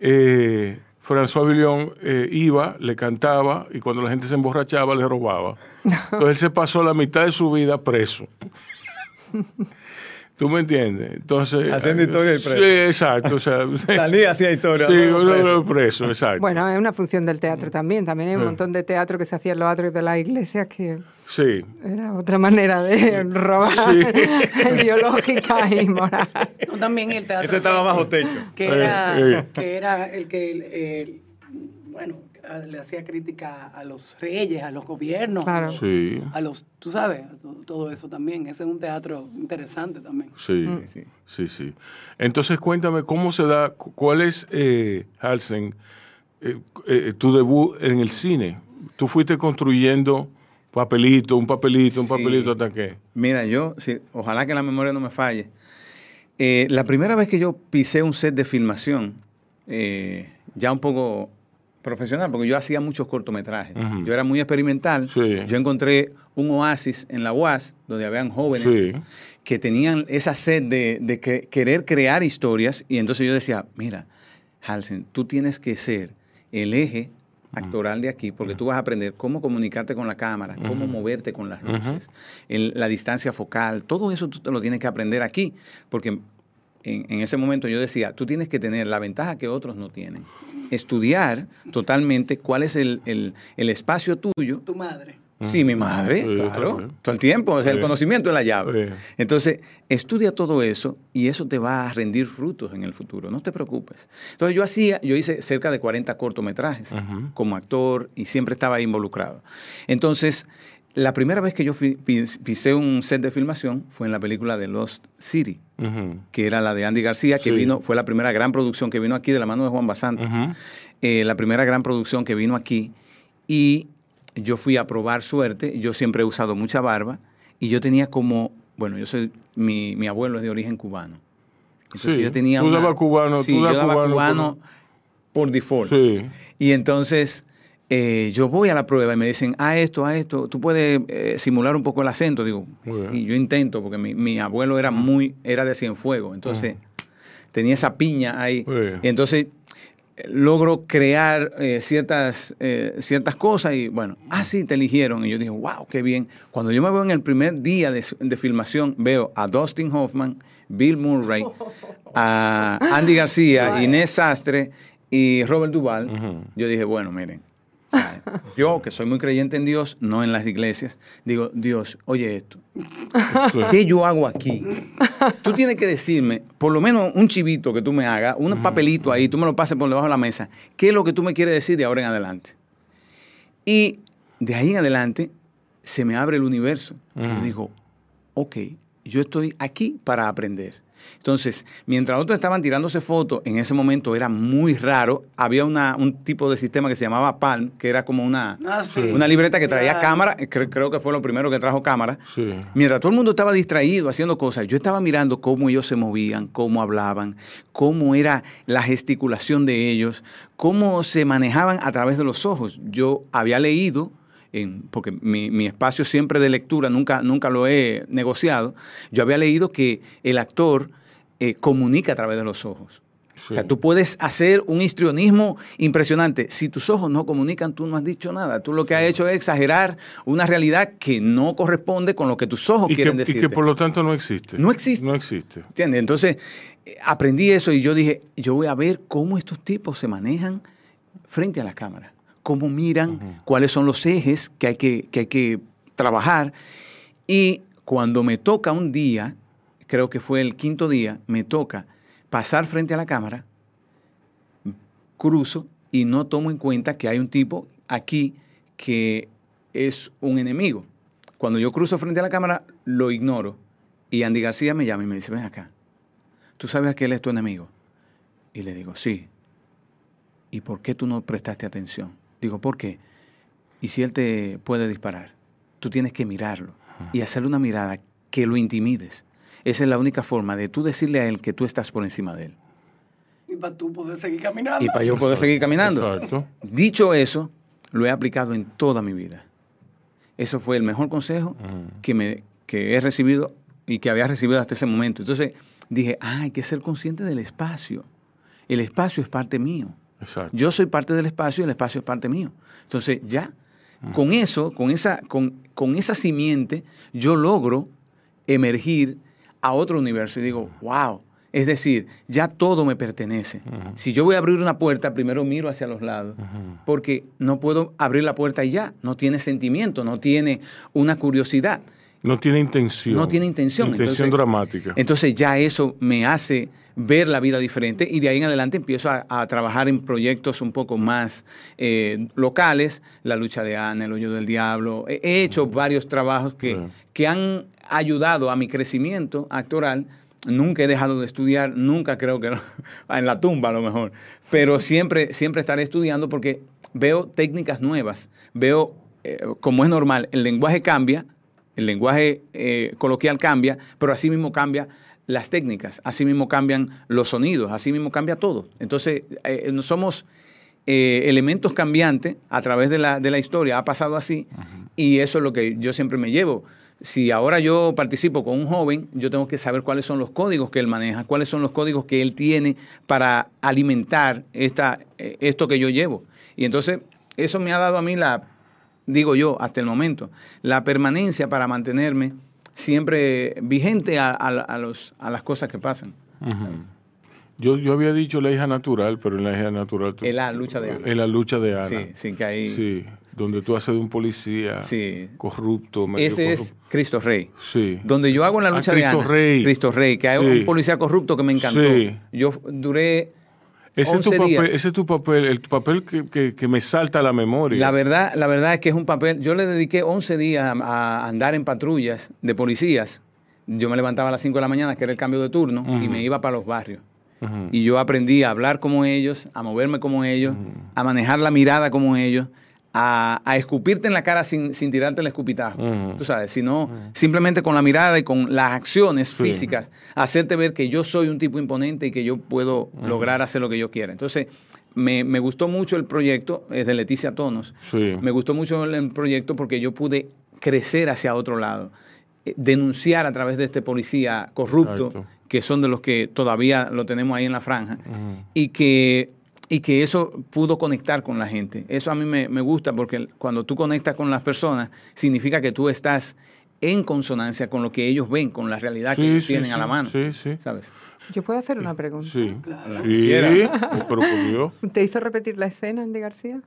Eh, François Villon eh, iba, le cantaba y cuando la gente se emborrachaba le robaba. <laughs> Entonces él se pasó la mitad de su vida preso. <laughs> ¿Tú me entiendes? Entonces, Haciendo historia y preso. Sí, exacto. O sea, <laughs> Salía, hacía historia. Sí, ¿no? uno Preso. preso, exacto. Bueno, es una función del teatro también. También hay un Sí. montón de teatro que se hacía en los atrios de las iglesias que Sí. era otra manera de robar Sí. <laughs> ideológica y moral. No, también el teatro. Ese estaba bajo techo. Que era, Eh, eh. que era el que, el- el- bueno, a- le hacía crítica a los reyes, a los gobiernos, Claro. a, los, Sí, a los- tú sabes, todo eso también. Ese es un teatro interesante también. sí, sí. sí, sí. Entonces cuéntame cómo se da, cu- cuál es, eh, Halsen, eh, eh, tu debut en el cine. Tú fuiste construyendo papelito, un papelito, un Sí. papelito hasta que... Mira, yo, sí, ojalá que la memoria no me falle. Eh, la primera vez que yo pisé un set de filmación, eh, ya un poco profesional, porque yo hacía muchos cortometrajes. Yo era muy experimental. Sí. Yo encontré un oasis en la UAS, donde habían jóvenes Sí. que tenían esa sed de, de que- querer crear historias. Y entonces yo decía, mira, Halsen, tú tienes que ser el eje actoral de aquí, porque tú vas a aprender cómo comunicarte con la cámara, cómo moverte con las luces, el- la distancia focal, todo eso tú te lo tienes que aprender aquí, porque en, en ese momento yo decía, tú tienes que tener la ventaja que otros no tienen. Estudiar totalmente cuál es el, el- el espacio tuyo. Tu madre. Sí, mi madre, Sí, claro. Todo el tiempo, o sea, el conocimiento es la llave. Sí. Entonces, estudia todo eso y eso te va a rendir frutos en el futuro, no te preocupes. Entonces, yo hacía, yo hice cerca de 40 cortometrajes como actor y siempre estaba ahí involucrado. Entonces, la primera vez que yo fui- pisé un set de filmación fue en la película de Lost City, que era la de Andy García, que Sí. vino, fue la primera gran producción que vino aquí de la mano de Juan Basante. Eh, la primera gran producción que vino aquí y yo fui a probar suerte. Yo siempre he usado mucha barba y yo tenía como, bueno, yo soy, mi, mi abuelo es de origen cubano. Entonces Sí, yo tenía tú una- dabas cubano, sí, tú dabas yo daba cubano cubano por default. Sí. Y entonces eh, yo voy a la prueba y me dicen, a esto, a esto, tú puedes eh, simular un poco el acento. Digo, sí, yo intento, porque mi, mi abuelo era muy, era de Cienfuegos, entonces tenía esa piña ahí. Y entonces eh, logro crear eh, ciertas, ciertas cosas y bueno, ah, sí, te eligieron. Y yo dije, wow, qué bien. Cuando yo me veo en el primer día de, de filmación, veo a Dustin Hoffman, Bill Murray, a <laughs> Andy García, Inés Sastre y Robert Duvall. Yo dije, bueno, miren, yo que soy muy creyente en Dios, no en las iglesias, digo, Dios, oye esto. ¿qué yo hago aquí? Tú tienes que decirme, por lo menos un chivito que tú me hagas, un papelito ahí, tú me lo pases por debajo de la mesa, ¿qué es lo que tú me quieres decir de ahora en adelante? Y de ahí en adelante se me abre el universo. Y digo, ok, yo estoy aquí para aprender. Entonces, mientras otros estaban tirándose fotos, en ese momento era muy raro. Había una, un tipo de sistema que se llamaba Palm, que era como una, Ah, sí. una libreta que traía Claro. cámara. Cre- creo que fue lo primero que trajo cámara. Sí. Mientras todo el mundo estaba distraído haciendo cosas, yo estaba mirando cómo ellos se movían, cómo hablaban, cómo era la gesticulación de ellos, cómo se manejaban a través de los ojos. Yo había leído, en- porque mi, mi espacio siempre de lectura nunca, nunca lo he negociado, yo había leído que el actor eh, comunica a través de los ojos. Sí. O sea, tú puedes hacer un histrionismo impresionante. Si tus ojos no comunican, tú no has dicho nada. Tú lo que has hecho es exagerar una realidad que no corresponde con lo que tus ojos Y quieren y decir. que por lo tanto no existe. No existe. No existe. ¿Entiendes? Entonces, eh, aprendí eso y yo dije, yo voy a ver cómo estos tipos se manejan frente a la cámara, cómo miran, cuáles son los ejes que hay que, que hay que trabajar. Y cuando me toca un día, creo que fue el quinto día, me toca pasar frente a la cámara, cruzo y no tomo en cuenta que hay un tipo aquí que es un enemigo. Cuando yo cruzo frente a la cámara, lo ignoro. Y Andy García me llama y me dice, ven acá, ¿tú sabes que él es tu enemigo? Y le digo, sí. ¿Y por qué tú no prestaste atención? Digo, ¿por qué? ¿Y si él te puede disparar? Tú tienes que mirarlo y hacerle una mirada que lo intimides. Esa es la única forma de tú decirle a él que tú estás por encima de él. Y para tú poder seguir caminando. Y para yo poder seguir caminando. Exacto. Dicho eso, lo he aplicado en toda mi vida. Eso fue el mejor consejo que, me, que he recibido y que había recibido hasta ese momento. Entonces dije, ah, hay que ser consciente del espacio. El espacio es parte mío. Exacto. Yo soy parte del espacio y el espacio es parte mío. Entonces ya, con eso, con esa, con, con esa simiente, yo logro emergir a otro universo y digo, wow. Es decir, ya todo me pertenece. Si yo voy a abrir una puerta, primero miro hacia los lados, porque no puedo abrir la puerta y ya. No tiene sentimiento, no tiene una curiosidad. No tiene intención. No tiene intención. Intención Entonces- dramática. Entonces ya eso me hace ver la vida diferente y de ahí en adelante empiezo a, a trabajar en proyectos un poco más eh, locales, La lucha de Ana, El hoyo del diablo. He, he hecho varios trabajos que, que han ayudado a mi crecimiento actoral. Nunca he dejado de estudiar, nunca creo que <laughs> en la tumba a lo mejor, pero siempre, siempre estaré estudiando porque veo técnicas nuevas, veo, eh, como es normal, el lenguaje cambia, el lenguaje eh, coloquial cambia, pero así mismo cambia las técnicas, así mismo cambian los sonidos, así mismo cambia todo. Entonces, eh, no somos eh, elementos cambiantes a través de la, de la historia, ha pasado así, y eso es lo que yo siempre me llevo. Si ahora yo participo con un joven, yo tengo que saber cuáles son los códigos que él maneja, cuáles son los códigos que él tiene para alimentar esta, eh, esto que yo llevo. Y entonces eso me ha dado a mí la, digo yo, hasta el momento, la permanencia para mantenerme siempre vigente a, a- a los, a las cosas que pasan. Yo, yo había dicho la hija natural, pero en la hija natural... tú- Es la lucha de Ana. En la lucha de Ana. Sí, sí, que ahí... Sí, donde tú haces de un policía Sí. corrupto, medio Ese es corrupto. Cristo Rey. Sí. Donde yo hago la Ah, lucha de Cristo Ana. Rey. Cristo Rey, que hay Sí. un policía corrupto que me encantó. Sí. Yo duré Ese es, tu 11 días. papel, ese es tu papel, el papel que, que- que me salta a la memoria. La verdad, la verdad es que es un papel. Yo le dediqué 11 días a, a andar en patrullas de policías. Yo me levantaba a las 5 de la mañana, que era el cambio de turno, y me iba para los barrios. Y yo aprendí a hablar como ellos, a moverme como ellos, a manejar la mirada como ellos, a, a escupirte en la cara sin, sin tirarte el escupitajo. Tú sabes, sino simplemente con la mirada y con las acciones físicas, hacerte ver que yo soy un tipo imponente y que yo puedo lograr hacer lo que yo quiera. Entonces, me, me gustó mucho el proyecto, es de Leticia Tonos. Sí. Me gustó mucho el, proyecto porque yo pude crecer hacia otro lado, eh, denunciar a través de este policía corrupto, Exacto. que son de los que todavía lo tenemos ahí en la franja, y, que, y que eso pudo conectar con la gente. Eso a mí me, me gusta porque cuando tú conectas con las personas, significa que tú estás en consonancia con lo que ellos ven, con la realidad que Sí, ellos sí, tienen a sí, la mano. Sí, sí. ¿Sabes? Yo puedo hacer una pregunta. Sí. que Sí. quiera. Oh, <laughs> Pero Dios. ¿Te hizo repetir la escena, Andy García?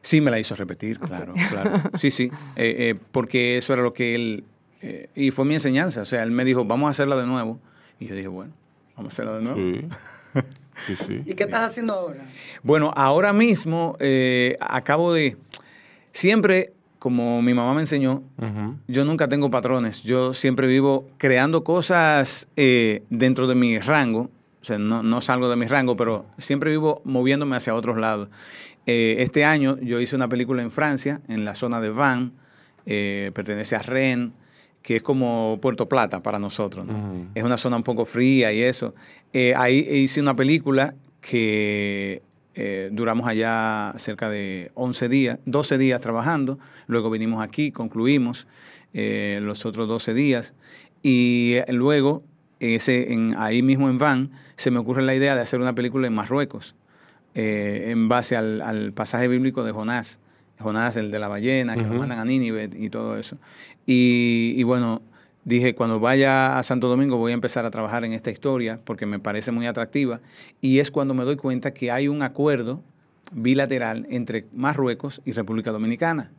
Sí, me la hizo repetir, claro, claro. Sí, sí, <laughs> eh, eh, porque eso era lo que él, eh, y fue mi enseñanza, o sea, él me dijo, vamos a hacerla de nuevo, y yo dije, bueno, vamos a hacerla de nuevo. Sí. <laughs> Sí, sí. ¿Y qué estás haciendo ahora? Bueno, ahora mismo eh, acabo de, siempre, como mi mamá me enseñó, yo nunca tengo patrones, yo siempre vivo creando cosas eh, dentro de mi rango, o sea, no, no salgo de mi rango, pero siempre vivo moviéndome hacia otros lados. Eh, este año yo hice una película en Francia, en la zona de eh, pertenece a Rennes, que es como Puerto Plata para nosotros. Es una zona un poco fría y eso. Eh, ahí hice una película que eh, duramos allá cerca de 11 días, 12 días trabajando. Luego vinimos aquí, concluimos eh, los otros 12 días. Y eh, luego, ese, en, ahí mismo en Van, se me ocurre la idea de hacer una película en Marruecos, en base al, al pasaje bíblico de Jonás. Jonás, el de la ballena, que lo Ujú. mandan a Nínive y todo eso. Y, y bueno, dije, cuando vaya a Santo Domingo voy a empezar a trabajar en esta historia porque me parece muy atractiva. Y es cuando me doy cuenta que hay un acuerdo bilateral entre Marruecos y República Dominicana.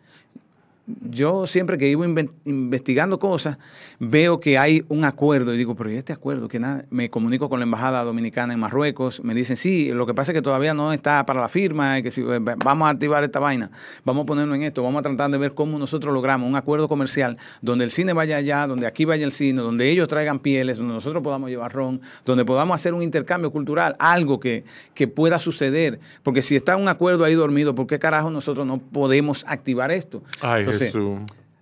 Yo siempre que iba investigando cosas, veo que hay un acuerdo y digo, pero ¿y este acuerdo? Que nada, me comunico con la Embajada Dominicana en Marruecos, me dicen, sí, lo que pasa es que todavía no está para la firma, que si, eh, vamos a activar esta vaina, vamos a ponernos en esto, vamos a tratar de ver cómo nosotros logramos un acuerdo comercial donde el cine vaya allá, donde aquí vaya el cine, donde ellos traigan pieles, donde nosotros podamos llevar ron, donde podamos hacer un intercambio cultural, algo que, que pueda suceder, porque si está un acuerdo ahí dormido, ¿por qué carajo nosotros no podemos activar esto? Ay, Entonces, Jesús.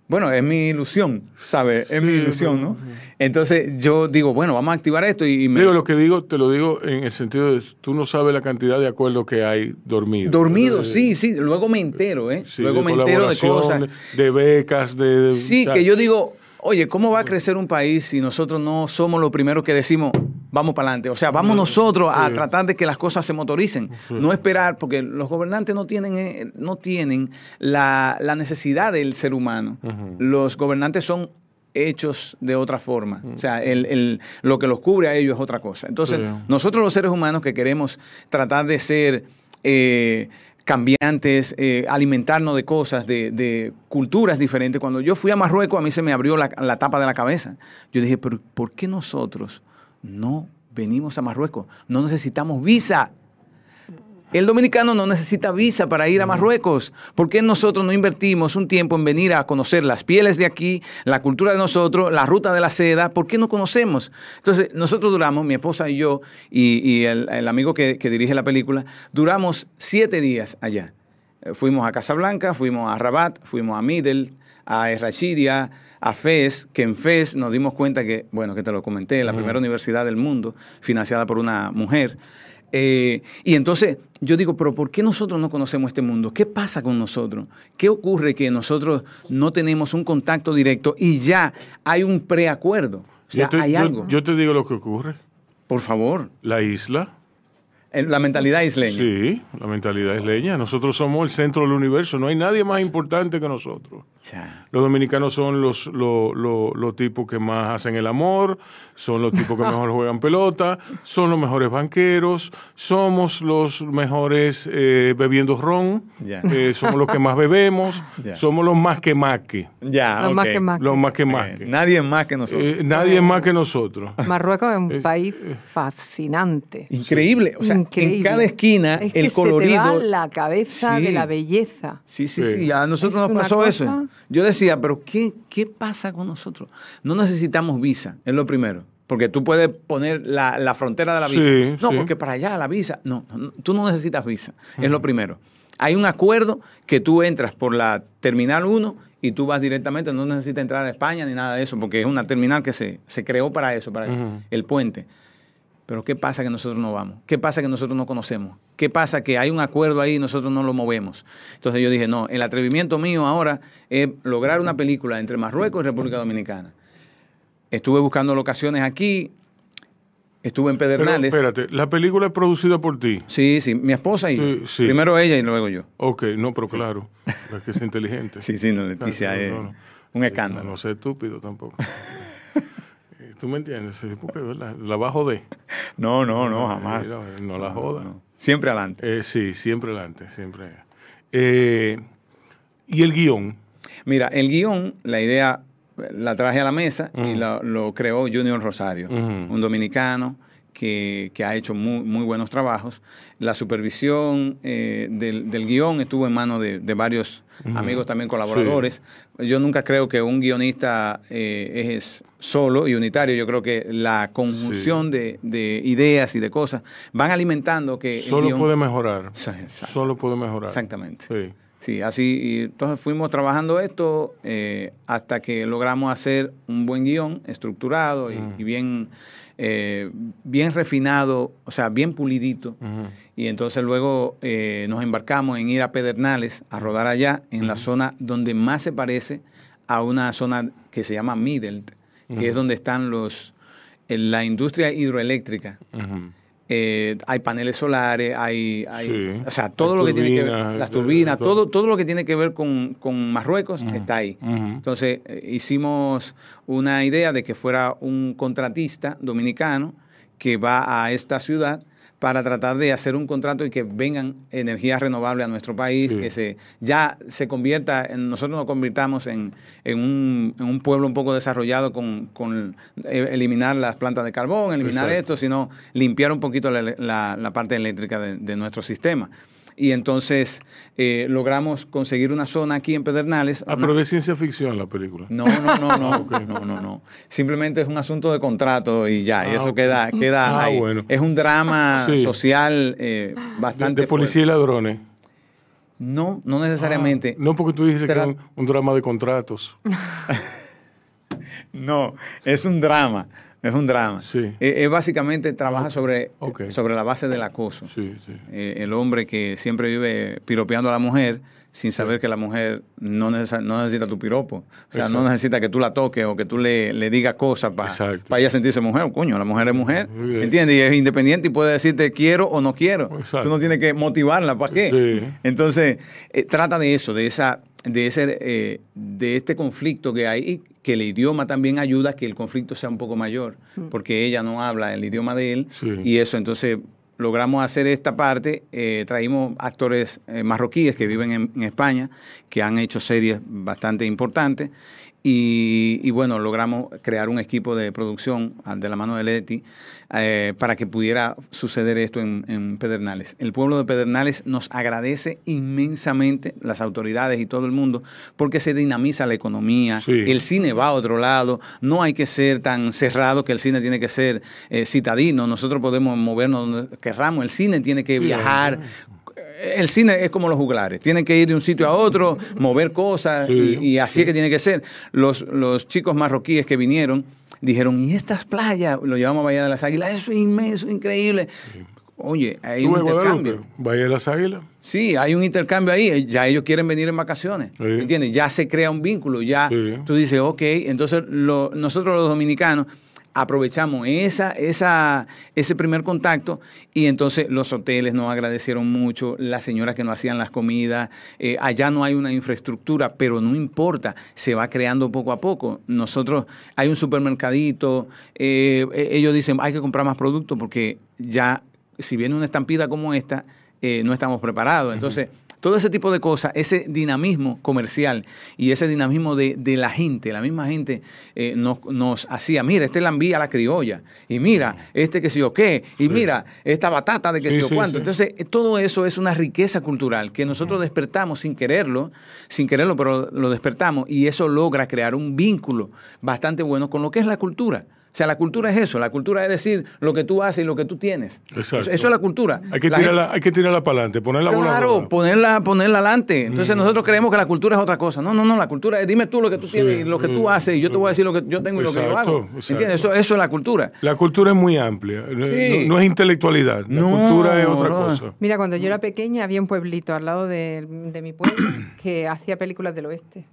bueno, es mi ilusión, ¿sabes? Es mi ilusión, ¿no? Entonces yo digo, bueno, vamos a activar esto y, me... Digo, lo que digo, te lo digo en el sentido de tú no sabes la cantidad de acuerdos que hay dormidos. Dormido, Eh, sí, sí. Luego me entero, ¿eh? sí, Luego de me entero de cosas. De, de becas, de... de- Sí, o sea, que yo digo, oye, ¿cómo va a crecer un país si nosotros no somos los primeros que decimos, vamos para adelante? O sea, vamos nosotros a tratar de que las cosas se motoricen. No esperar, porque los gobernantes no tienen, eh, no tienen la, la necesidad del ser humano. Los gobernantes son hechos de otra forma. O sea, el, el- lo que los cubre a ellos es otra cosa. Entonces, Sí. nosotros los seres humanos que queremos tratar de ser eh, cambiantes, eh, alimentarnos de cosas, de, de culturas diferentes. Cuando yo fui a Marruecos, a mí se me abrió la, la tapa de la cabeza. Yo dije, pero ¿por qué nosotros no venimos a Marruecos? No necesitamos visa. El dominicano no necesita visa para ir a Marruecos. ¿Por qué nosotros no invertimos un tiempo en venir a conocer las pieles de aquí, la cultura de nosotros, la ruta de la seda? ¿Por qué no conocemos? Entonces, nosotros duramos, mi esposa y yo, y, y el, el amigo que, que dirige la película, duramos siete días allá. Eh, Fuimos a Casablanca, fuimos a Rabat, fuimos a Middle, a Rachidia, a Fez, que en Fez nos dimos cuenta que, bueno, que te lo comenté, la primera universidad del mundo, financiada por una mujer. Eh, y entonces yo digo, pero ¿por qué nosotros no conocemos este mundo? ¿Qué pasa con nosotros? ¿Qué ocurre que nosotros no tenemos un contacto directo y ya hay un preacuerdo? O sea, yo, te, hay yo- algo. yo te digo lo que ocurre. Por favor. La isla. El- La mentalidad isleña. Sí, la mentalidad isleña. Nosotros somos el centro del universo. No hay nadie más importante que nosotros. Cha. Los dominicanos son los, los, los- los tipos que más hacen el amor, son los tipos que <laughs> mejor juegan pelota, son los mejores banqueros, somos los mejores eh, bebiendo ron, eh, somos los que más bebemos, <laughs> somos los más que más que. Ya, Los más que más. Los más que más Eh, que. nadie más que nosotros. Eh, nadie más que nosotros. Marruecos es un país fascinante. Increíble. O sea, en Increíble. cada esquina es que el Se te va colorido. la cabeza Sí. de la belleza. Sí, sí, Sí. sí. A nosotros Es nos pasó cosa- eso. Yo decía, pero ¿qué, ¿qué pasa con nosotros? No necesitamos visa, es lo primero. Porque tú puedes poner la, la frontera de la Sí, visa. No, sí. porque para allá la visa. No, no, tú no necesitas visa. Es lo primero. Hay un acuerdo que tú entras por la terminal 1 y tú vas directamente, no necesitas entrar a España ni nada de eso, porque es una terminal que se, se creó para eso, para el puente. Pero ¿qué pasa que nosotros no vamos? ¿Qué pasa que nosotros no conocemos? ¿Qué pasa que hay un acuerdo ahí y nosotros no lo movemos? Entonces yo dije, no, el atrevimiento mío ahora es lograr una película entre Marruecos y República Dominicana. Estuve buscando locaciones aquí, estuve en Pero Pedernales. espérate, la película es producida por ti. sí, sí, mi esposa y Sí, sí. primero ella y luego yo. Ok, no, pero claro, es que es inteligente. <laughs> Sí, sí, no, Leticia Claro, es no, no. un No, escándalo. no sé estúpido tampoco. <laughs> ¿Tú me entiendes? La, la va a joder. No, no, no, jamás. No, no la joda. No. Siempre adelante. Eh, sí, siempre adelante, siempre. Eh, y el guion. Mira, el guion, la idea la traje a la mesa y la- lo creó Junior Rosario, un dominicano que, que ha hecho muy, muy buenos trabajos. La supervisión eh, del, del guion estuvo en manos de, de varios amigos también colaboradores. Yo nunca creo que un guionista eh, es solo y unitario. Yo creo que la conjunción de, de ideas y de cosas van alimentando que... el Solo guión- puede mejorar. Exacto. Solo puede mejorar. Exactamente. Sí. Sí, así, y entonces fuimos trabajando esto eh, hasta que logramos hacer un buen guion estructurado y, y bien, eh, bien refinado, o sea, bien pulidito. Y entonces luego eh, nos embarcamos en ir a Pedernales, a rodar allá, en la zona donde más se parece a una zona que se llama Middelt, que es donde están los, en la industria hidroeléctrica. Eh, hay paneles solares, hay, hay- Sí. o sea, todo lo que tiene que ver, las turbinas, todo. todo, todo lo que tiene que ver con, con Marruecos está ahí. Entonces, eh, hicimos una idea de que fuera un contratista dominicano que va a esta ciudad para tratar de hacer un contrato y que vengan energías renovables a nuestro país, Sí. que se ya se convierta, en, nosotros nos convirtamos en, en, un, en un pueblo un poco desarrollado con, con eh, eliminar las plantas de carbón, eliminar Exacto. esto, sino limpiar un poquito la, la- la parte eléctrica de, de nuestro sistema. Y entonces eh, logramos conseguir una zona aquí en Pedernales. Ah, una- pero de ciencia ficción la película. no, no, no, no, <laughs> Ah, no, no, no. Simplemente es un asunto de contrato y ya, y Ah, eso queda, queda Ah, ahí. bueno. Es un drama Sí. social eh, bastante de policía y ladrones. No, no necesariamente. Ah, no, porque tú dices que es un, un drama de contratos. <laughs> No, es un drama. Es un drama. Sí. Eh, eh, básicamente trabaja sobre, sobre la base del acoso. Sí, sí. Eh, el hombre que siempre vive piropeando a la mujer sin saber que la mujer no, necesa- no necesita tu piropo. O sea, no necesita que tú la toques o que tú le, le digas cosas para Exacto. ella sentirse mujer. Coño, la mujer es mujer. ¿Entiendes? Y es independiente y puede decirte quiero o no quiero. Exacto. Tú no tienes que motivarla. ¿Para qué? Sí. Entonces, eh, trata de eso, de esa de ese eh, de este conflicto que hay y que el idioma también ayuda a que el conflicto sea un poco mayor porque ella no habla el idioma de él Sí. y eso entonces logramos hacer esta parte eh, traímos actores eh, marroquíes que viven en, en España que han hecho series bastante importantes y, y bueno, logramos crear un equipo de producción ah, de la mano de Leti eh, para que pudiera suceder esto en, en Pedernales. El pueblo de Pedernales nos agradece inmensamente, las autoridades y todo el mundo, porque se dinamiza la economía, Sí. el cine va a otro lado, no hay que ser tan cerrado que el cine tiene que ser eh, citadino, nosotros podemos movernos donde querramos, el cine tiene que Sí, viajar. El cine es como los juglares, tienen que ir de un sitio a otro, <laughs> mover cosas Sí, y, y así es que tiene que ser. Los, los chicos marroquíes que vinieron dijeron, ¿y estas playas? Lo llevamos a Bahía de las Águilas, eso es inmenso, increíble. Oye, hay ¿Tú un intercambio. Bahía de las Águilas. Sí, hay un intercambio ahí, ya ellos quieren venir en vacaciones, Sí. ¿entiendes? Ya se crea un vínculo, ya Sí. tú dices, ok, entonces lo- nosotros los dominicanos aprovechamos esa, esa, ese primer contacto y entonces los hoteles nos agradecieron mucho, las señoras que nos hacían las comidas, eh, allá no hay una infraestructura, pero no importa, se va creando poco a poco. Nosotros, hay un supermercadito, eh, eh, ellos dicen, hay que comprar más productos porque ya, si viene una estampida como esta, eh, no estamos preparados. Entonces, todo ese tipo de cosas, ese dinamismo comercial y ese dinamismo de, de la gente, la misma gente eh, nos, nos hacía, mira, este la envía a la criolla, y mira, este que sé yo qué, y mira, esta batata de que Sí, sé yo sí, cuánto. Entonces, eh, todo eso es una riqueza cultural que nosotros despertamos sin quererlo, sin quererlo, pero lo despertamos y eso logra crear un vínculo bastante bueno con lo que es la cultura. O sea, la cultura es eso, la cultura es decir lo que tú haces y lo que tú tienes. Exacto. Eso, eso es la cultura. Hay que La tirarla, hay que tirarla para adelante, poner la bola. Claro, roja. ponerla, ponerla adelante. Entonces nosotros creemos que la cultura es otra cosa. No, no, no, la cultura es dime tú lo que tú Sí, tienes y lo que tú haces y yo te voy a decir lo que yo tengo y lo que yo hago. exacto. ¿Entiendes? Eso, eso es la cultura. La cultura es muy amplia. No, Sí. no es intelectualidad. La No, cultura es otra no. cosa. Mira, cuando yo era pequeña había un pueblito al lado de, de mi pueblo que <coughs> hacía películas del oeste.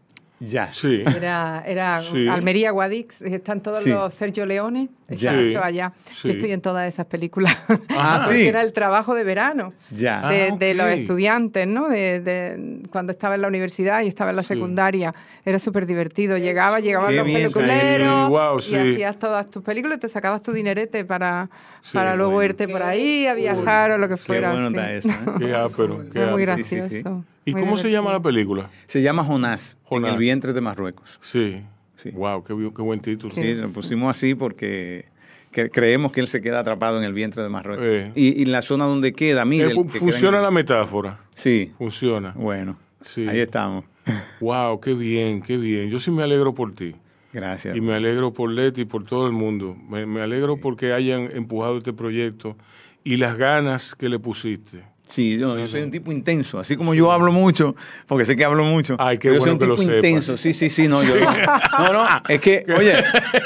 Ya. Sí. Era, era Sí. Almería, Guadix, están todos Sí. los Sergio Leone, Ya. están Sí. allá. Sí. Yo estoy en todas esas películas. Ah, <laughs> Porque sí. Era el trabajo de verano. Ya. De, Ah, de los estudiantes, ¿no? De, de- cuando estaba en la universidad y estaba en la Sí. secundaria. Era súper divertido. Llegaba, llegaban Qué los bien, peliculeros sí, guau, y hacías todas tus películas y te sacabas tu dinerete para, Sí, para luego bueno. irte por ahí a viajar o lo que Qué fuera. bueno sí. está eso. ¿eh? Qué ápero. <laughs> qué Era muy ápero. Sí, sí, gracioso. ¿Y muy cómo se llama la película? Se llama Jonás, Jonás. en el vientre de Marruecos. Sí. Sí. Wow, qué, bu- qué buen título. Sí, lo pusimos así porque que- creemos que él se queda atrapado en el vientre de Marruecos. Eh. Y, y la zona donde queda, mire. Eh, fu- funciona la metáfora. Sí, Funciona. bueno. Sí. Ahí estamos. <laughs> Wow, qué bien, qué bien. Yo sí me alegro por ti. Gracias. Y me alegro por Leti y por todo el mundo. Me, me alegro porque hayan empujado este proyecto y las ganas que le pusiste. Sí, yo, yo soy un tipo intenso, así como yo hablo mucho, porque sé que hablo mucho. Ay, qué yo bueno soy que un lo tipo sepas. intenso, sí, sí, sí, no, yo, no, no, es que, <laughs> oye,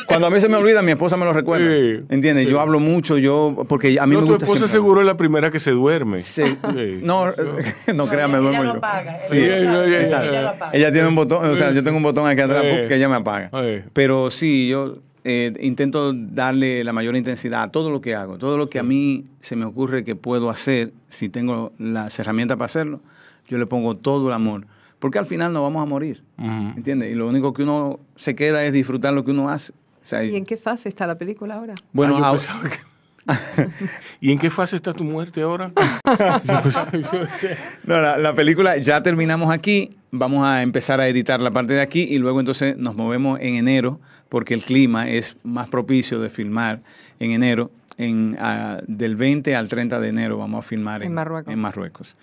cuando a mí se me olvida, mi esposa me lo recuerda, Sí, ¿entiendes? sí. Yo hablo mucho, yo, porque a mí No, me tu gusta esposa siempre seguro es la primera que se duerme. Sí. Sí. No, <laughs> no créame, duermo yo. apaga, Sí, ella ella- ella ella- lo apaga. Ella tiene un botón, o sea, yo tengo un botón aquí atrás porque ella me apaga. Pero sí, yo eh, intento darle la mayor intensidad a todo lo que hago, todo lo que a mí se me ocurre que puedo hacer, si tengo las herramientas para hacerlo, yo le pongo todo el amor. Porque al final nos vamos a morir, Ujú. ¿entiendes? Y lo único que uno se queda es disfrutar lo que uno hace. O sea, ¿Y en qué fase está la película ahora? bueno, Ah, ahora- <laughs> ¿Y en qué fase está tu muerte ahora? <laughs> No, la, la película ya terminamos aquí, vamos a empezar a editar la parte de aquí y luego entonces nos movemos en enero porque el clima es más propicio de filmar en enero. En, ah, del 20 al 30 de enero vamos a filmar En Marruecos. en Marruecos.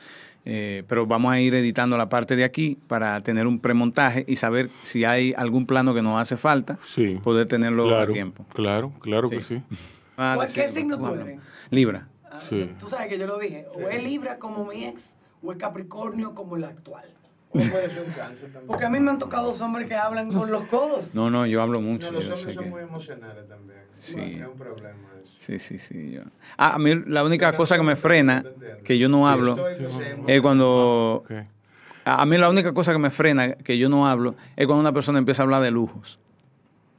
Eh, pero vamos a ir editando la parte de aquí para tener un premontaje y saber si hay algún plano que nos hace falta, Sí. poder tenerlo claro, a tiempo. Claro, claro que Sí. <laughs> Ah, ¿Cuál- ¿Qué decirlo, signo tú eres? Libra. Ah, Sí. Tú sabes que yo lo dije. O es Libra como mi ex, o es Capricornio como el actual. O puede ser un cáncer también. Porque a mí me han tocado dos hombres que hablan con los codos. No, no, yo hablo mucho. No, los hombres son que- muy emocionales también. Sí. Es un problema eso. Sí, sí, sí. yo- Ah, a mí la única cosa que me frena, que yo no hablo, es cuando... Ok. A mí la única cosa que me frena, que yo no hablo, es cuando una persona empieza a hablar de lujos.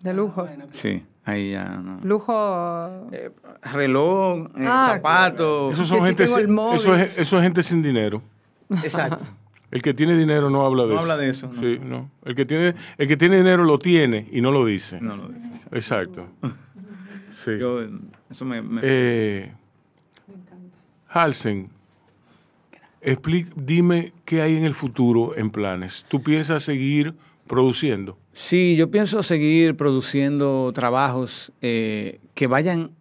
De lujo. Bueno, Sí, ahí ya no. Lujo. Eh, reloj, eh, Ah, zapatos. Eso Que son gente, es, eso es gente sin dinero. Exacto. El que tiene dinero no habla de No eso. habla de eso, no. Sí, no. El que tiene, el que tiene dinero lo tiene y no lo dice. No lo dices. Exacto. <laughs> Sí. Yo, eso me... me- Eh, Halsen, explic- dime qué hay en el futuro en planes. ¿Tú piensas seguir produciendo? Sí, yo pienso seguir produciendo trabajos eh, que vayan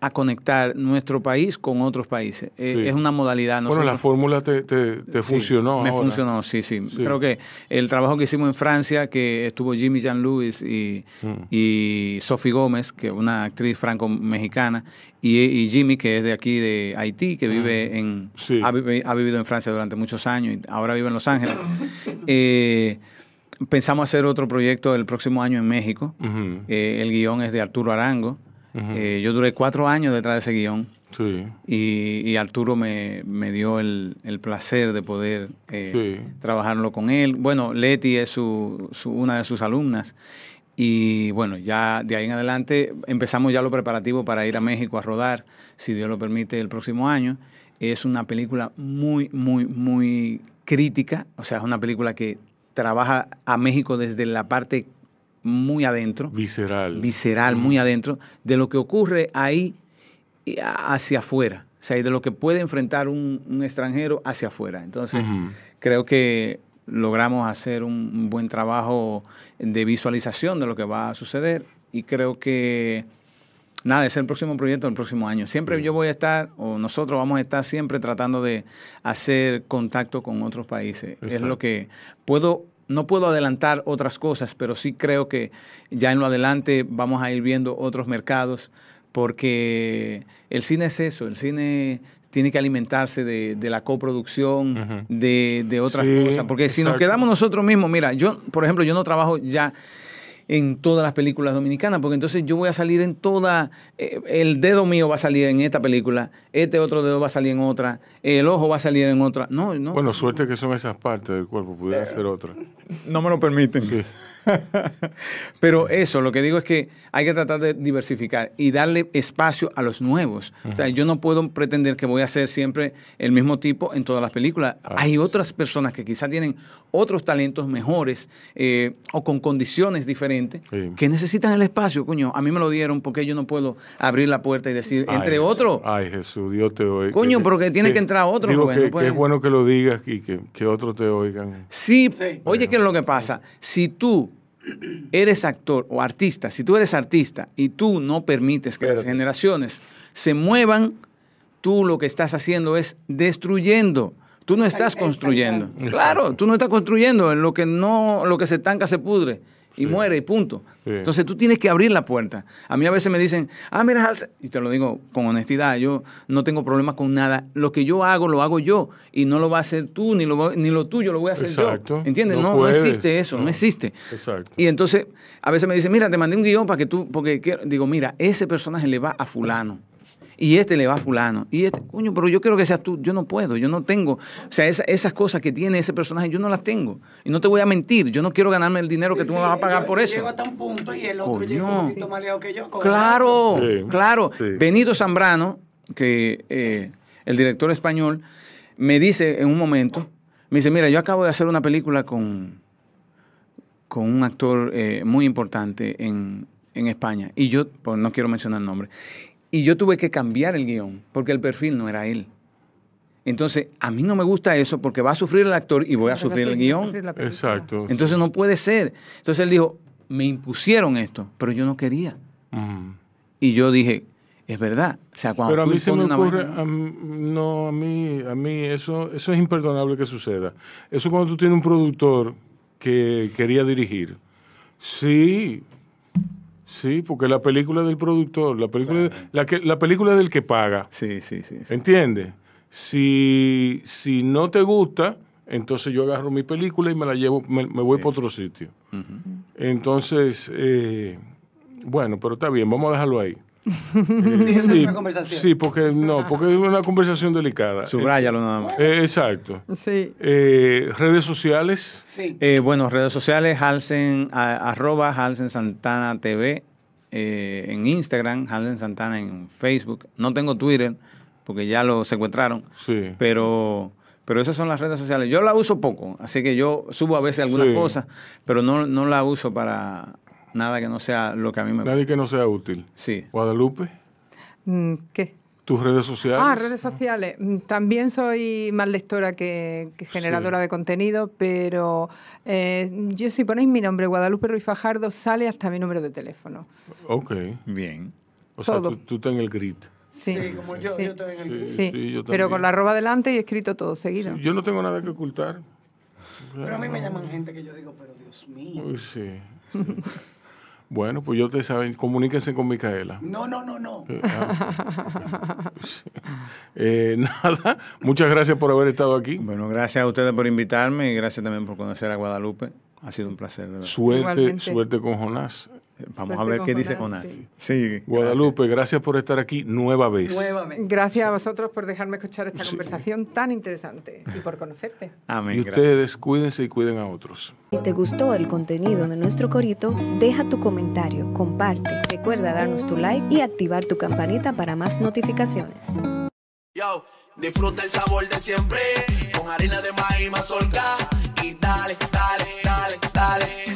a conectar nuestro país con otros países. Eh, Sí. Es una modalidad. Bueno, la nosotros- fórmula te, te- te Sí, funcionó. Me ahora. funcionó, sí, sí, Sí. Creo que el trabajo que hicimos en Francia, que estuvo Jimmy Jean Lewis y, Mm. y Sophie Gómez, que es una actriz franco-mexicana, y, y Jimmy, que es de aquí de Haití, que vive en. Mm. Sí. Ha, vivi- ha vivido en Francia durante muchos años y ahora vive en Los Ángeles. <laughs> Eh, pensamos hacer otro proyecto el próximo año en México. Eh, el guion es de Arturo Arango. Eh, yo duré cuatro años detrás de ese guion. Sí. Y, y Arturo me, me dio el, el placer de poder eh, Sí. trabajarlo con él. Bueno, Leti es su, su- una de sus alumnas. Y bueno, ya de ahí en adelante empezamos ya lo preparativo para ir a México a rodar, si Dios lo permite, el próximo año. Es una película muy, muy, muy crítica, o sea, es una película que trabaja a México desde la parte muy adentro, Visceral. visceral, muy adentro, de lo que ocurre ahí a- hacia afuera. O sea, y de lo que puede enfrentar un, un extranjero hacia afuera. Entonces, creo que logramos hacer un, buen trabajo de visualización de lo que va a suceder y creo que nada, es el próximo proyecto del próximo año. Siempre yo voy a estar, o nosotros vamos a estar siempre tratando de hacer contacto con otros países. Es lo que puedo, no puedo adelantar otras cosas, pero sí creo que ya en lo adelante vamos a ir viendo otros mercados, porque el cine es eso, el cine tiene que alimentarse de, de la coproducción, de, de otras Sí, cosas. Porque si nos quedamos nosotros mismos, mira, yo, por ejemplo, yo no trabajo ya en todas las películas dominicanas, porque entonces yo voy a salir en toda, eh, el dedo mío va a salir en esta película, este otro dedo va a salir en otra, el ojo va a salir en otra. No, no. Bueno, suerte que son esas partes del cuerpo, pudiera ser otra. no me lo permiten. Sí. <laughs> Pero eso, lo que digo es que hay que tratar de diversificar y darle espacio a los nuevos. O sea, yo no puedo pretender que voy a hacer siempre el mismo tipo en todas las películas. Hay otras personas que quizás tienen otros talentos mejores eh, o con condiciones diferentes Sí. que necesitan el espacio. Coño, a mí me lo dieron porque yo no puedo abrir la puerta y decir, entre Ay, otros. Ay, Jesús, Dios te oiga. Coño, pero que tiene que entrar otro, Digo Rubén, que, no puede- que es bueno que lo digas y que, que otros te oigan. Sí, Sí. oye, ¿qué es lo que pasa? Si tú eres actor o artista, si tú eres artista y tú no permites que las generaciones se muevan, tú lo que estás haciendo es destruyendo. Tú no estás construyendo. Claro, tú no estás construyendo. Lo que no, lo que se estanca se pudre y muere y punto. Sí. Entonces tú tienes que abrir la puerta. A mí a veces me dicen, ah, mira, Halsey", y te lo digo con honestidad, yo no tengo problema con nada. Lo que yo hago, lo hago yo. Y no lo va a hacer tú, ni lo, ni lo tuyo lo voy a hacer Exacto. yo. ¿Entiendes? No No, existe eso, no, No. existe. Exacto. Y entonces a veces me dicen, mira, te mandé un guion para que tú, porque quiero-". digo, mira, ese personaje le va a fulano. Y este le va a fulano. Y este, coño, pero yo quiero que seas tú. Yo no puedo, yo no tengo. O sea, esa- esas cosas que tiene ese personaje, yo no las tengo. Y no te voy a mentir. Yo no quiero ganarme el dinero que tú me vas a pagar yo- por yo eso. Llego hasta un punto y el otro llega un poquito más lejos que yo. Claro, Sí, claro. sí. Benito Zambrano, que eh, el director español, me dice en un momento, me dice, mira, yo acabo de hacer una película con, con un actor eh, muy importante en, en España, y yo, pues no quiero mencionar el nombre, y yo tuve que cambiar el guion, porque el perfil no era él. Entonces, a mí no me gusta eso porque va a sufrir el actor y voy a sufrir el guion. Exacto. Entonces no puede ser. Entonces él dijo, me impusieron esto, pero yo no quería. Y yo dije, es verdad. O sea, cuando Pero a tú mí se me impones una ocurre, vaina- a mí- no, a mí, a mí eso, eso es imperdonable que suceda. Eso cuando tú tienes un productor que quería dirigir. Sí, sí, porque la película del productor, la película, la, que, la película del que paga. Sí, sí, sí. sí. ¿Entiendes? Si, si no te gusta, entonces yo agarro mi película y me la llevo, me, me voy para otro sitio. Entonces, eh, bueno, pero está bien, vamos a dejarlo ahí. Eh, conversación. sí, porque no, porque es una conversación delicada. Subrayalo nada más. Eh, exacto. Sí. Eh, redes sociales. Sí. Eh, bueno, redes sociales, Halsen, a- arroba Halsen Santana TV, eh, en Instagram, Halsen Santana en Facebook. No tengo Twitter, porque ya lo secuestraron, Sí. pero, pero esas son las redes sociales. Yo la uso poco, así que yo subo a veces algunas Sí. cosas, pero no, no la uso para nada que no sea lo que a mí me gusta. Nadie que no sea útil. Sí. Guadalupe, Mm, ¿Qué? tus redes sociales. Ah, redes sociales. Mm, También soy más lectora que, que generadora Sí. de contenido, pero eh, yo si ponéis mi nombre, Guadalupe Ruiz Fajardo, sale hasta mi número de teléfono. Ok. Bien. O sea, Todo. tú, tú estás en el grit. Sí, Sí, como yo, sí, yo en el Sí, sí. sí, yo pero con la arroba delante y escrito todo seguido. Sí, yo no tengo nada que ocultar. Pero a mí me llaman gente que yo digo, pero Dios mío. Uy, sí. <laughs> bueno, pues yo te saben, comuníquense con Micaela. No, no, no, no. Eh, ah. Eh, nada, muchas gracias por haber estado aquí. Bueno, gracias a ustedes por invitarme y gracias también por conocer a Guadalupe. Ha sido un placer. de. Suerte, Igualmente. suerte con Jonás. Vamos Suerte a ver qué dice Jonás. sí. Sí. Guadalupe, gracias por estar aquí nueva vez. Nuevamente. Gracias a vosotros por dejarme escuchar esta conversación tan interesante y por conocerte. Amén. Y gracias. ustedes cuídense y cuiden a otros. Si te gustó el contenido de nuestro corito, deja tu comentario, comparte, recuerda darnos tu like y activar tu campanita para más notificaciones. Yo, disfruta el sabor de siempre con harina de maíz mazorca y dale, dale, dale, dale.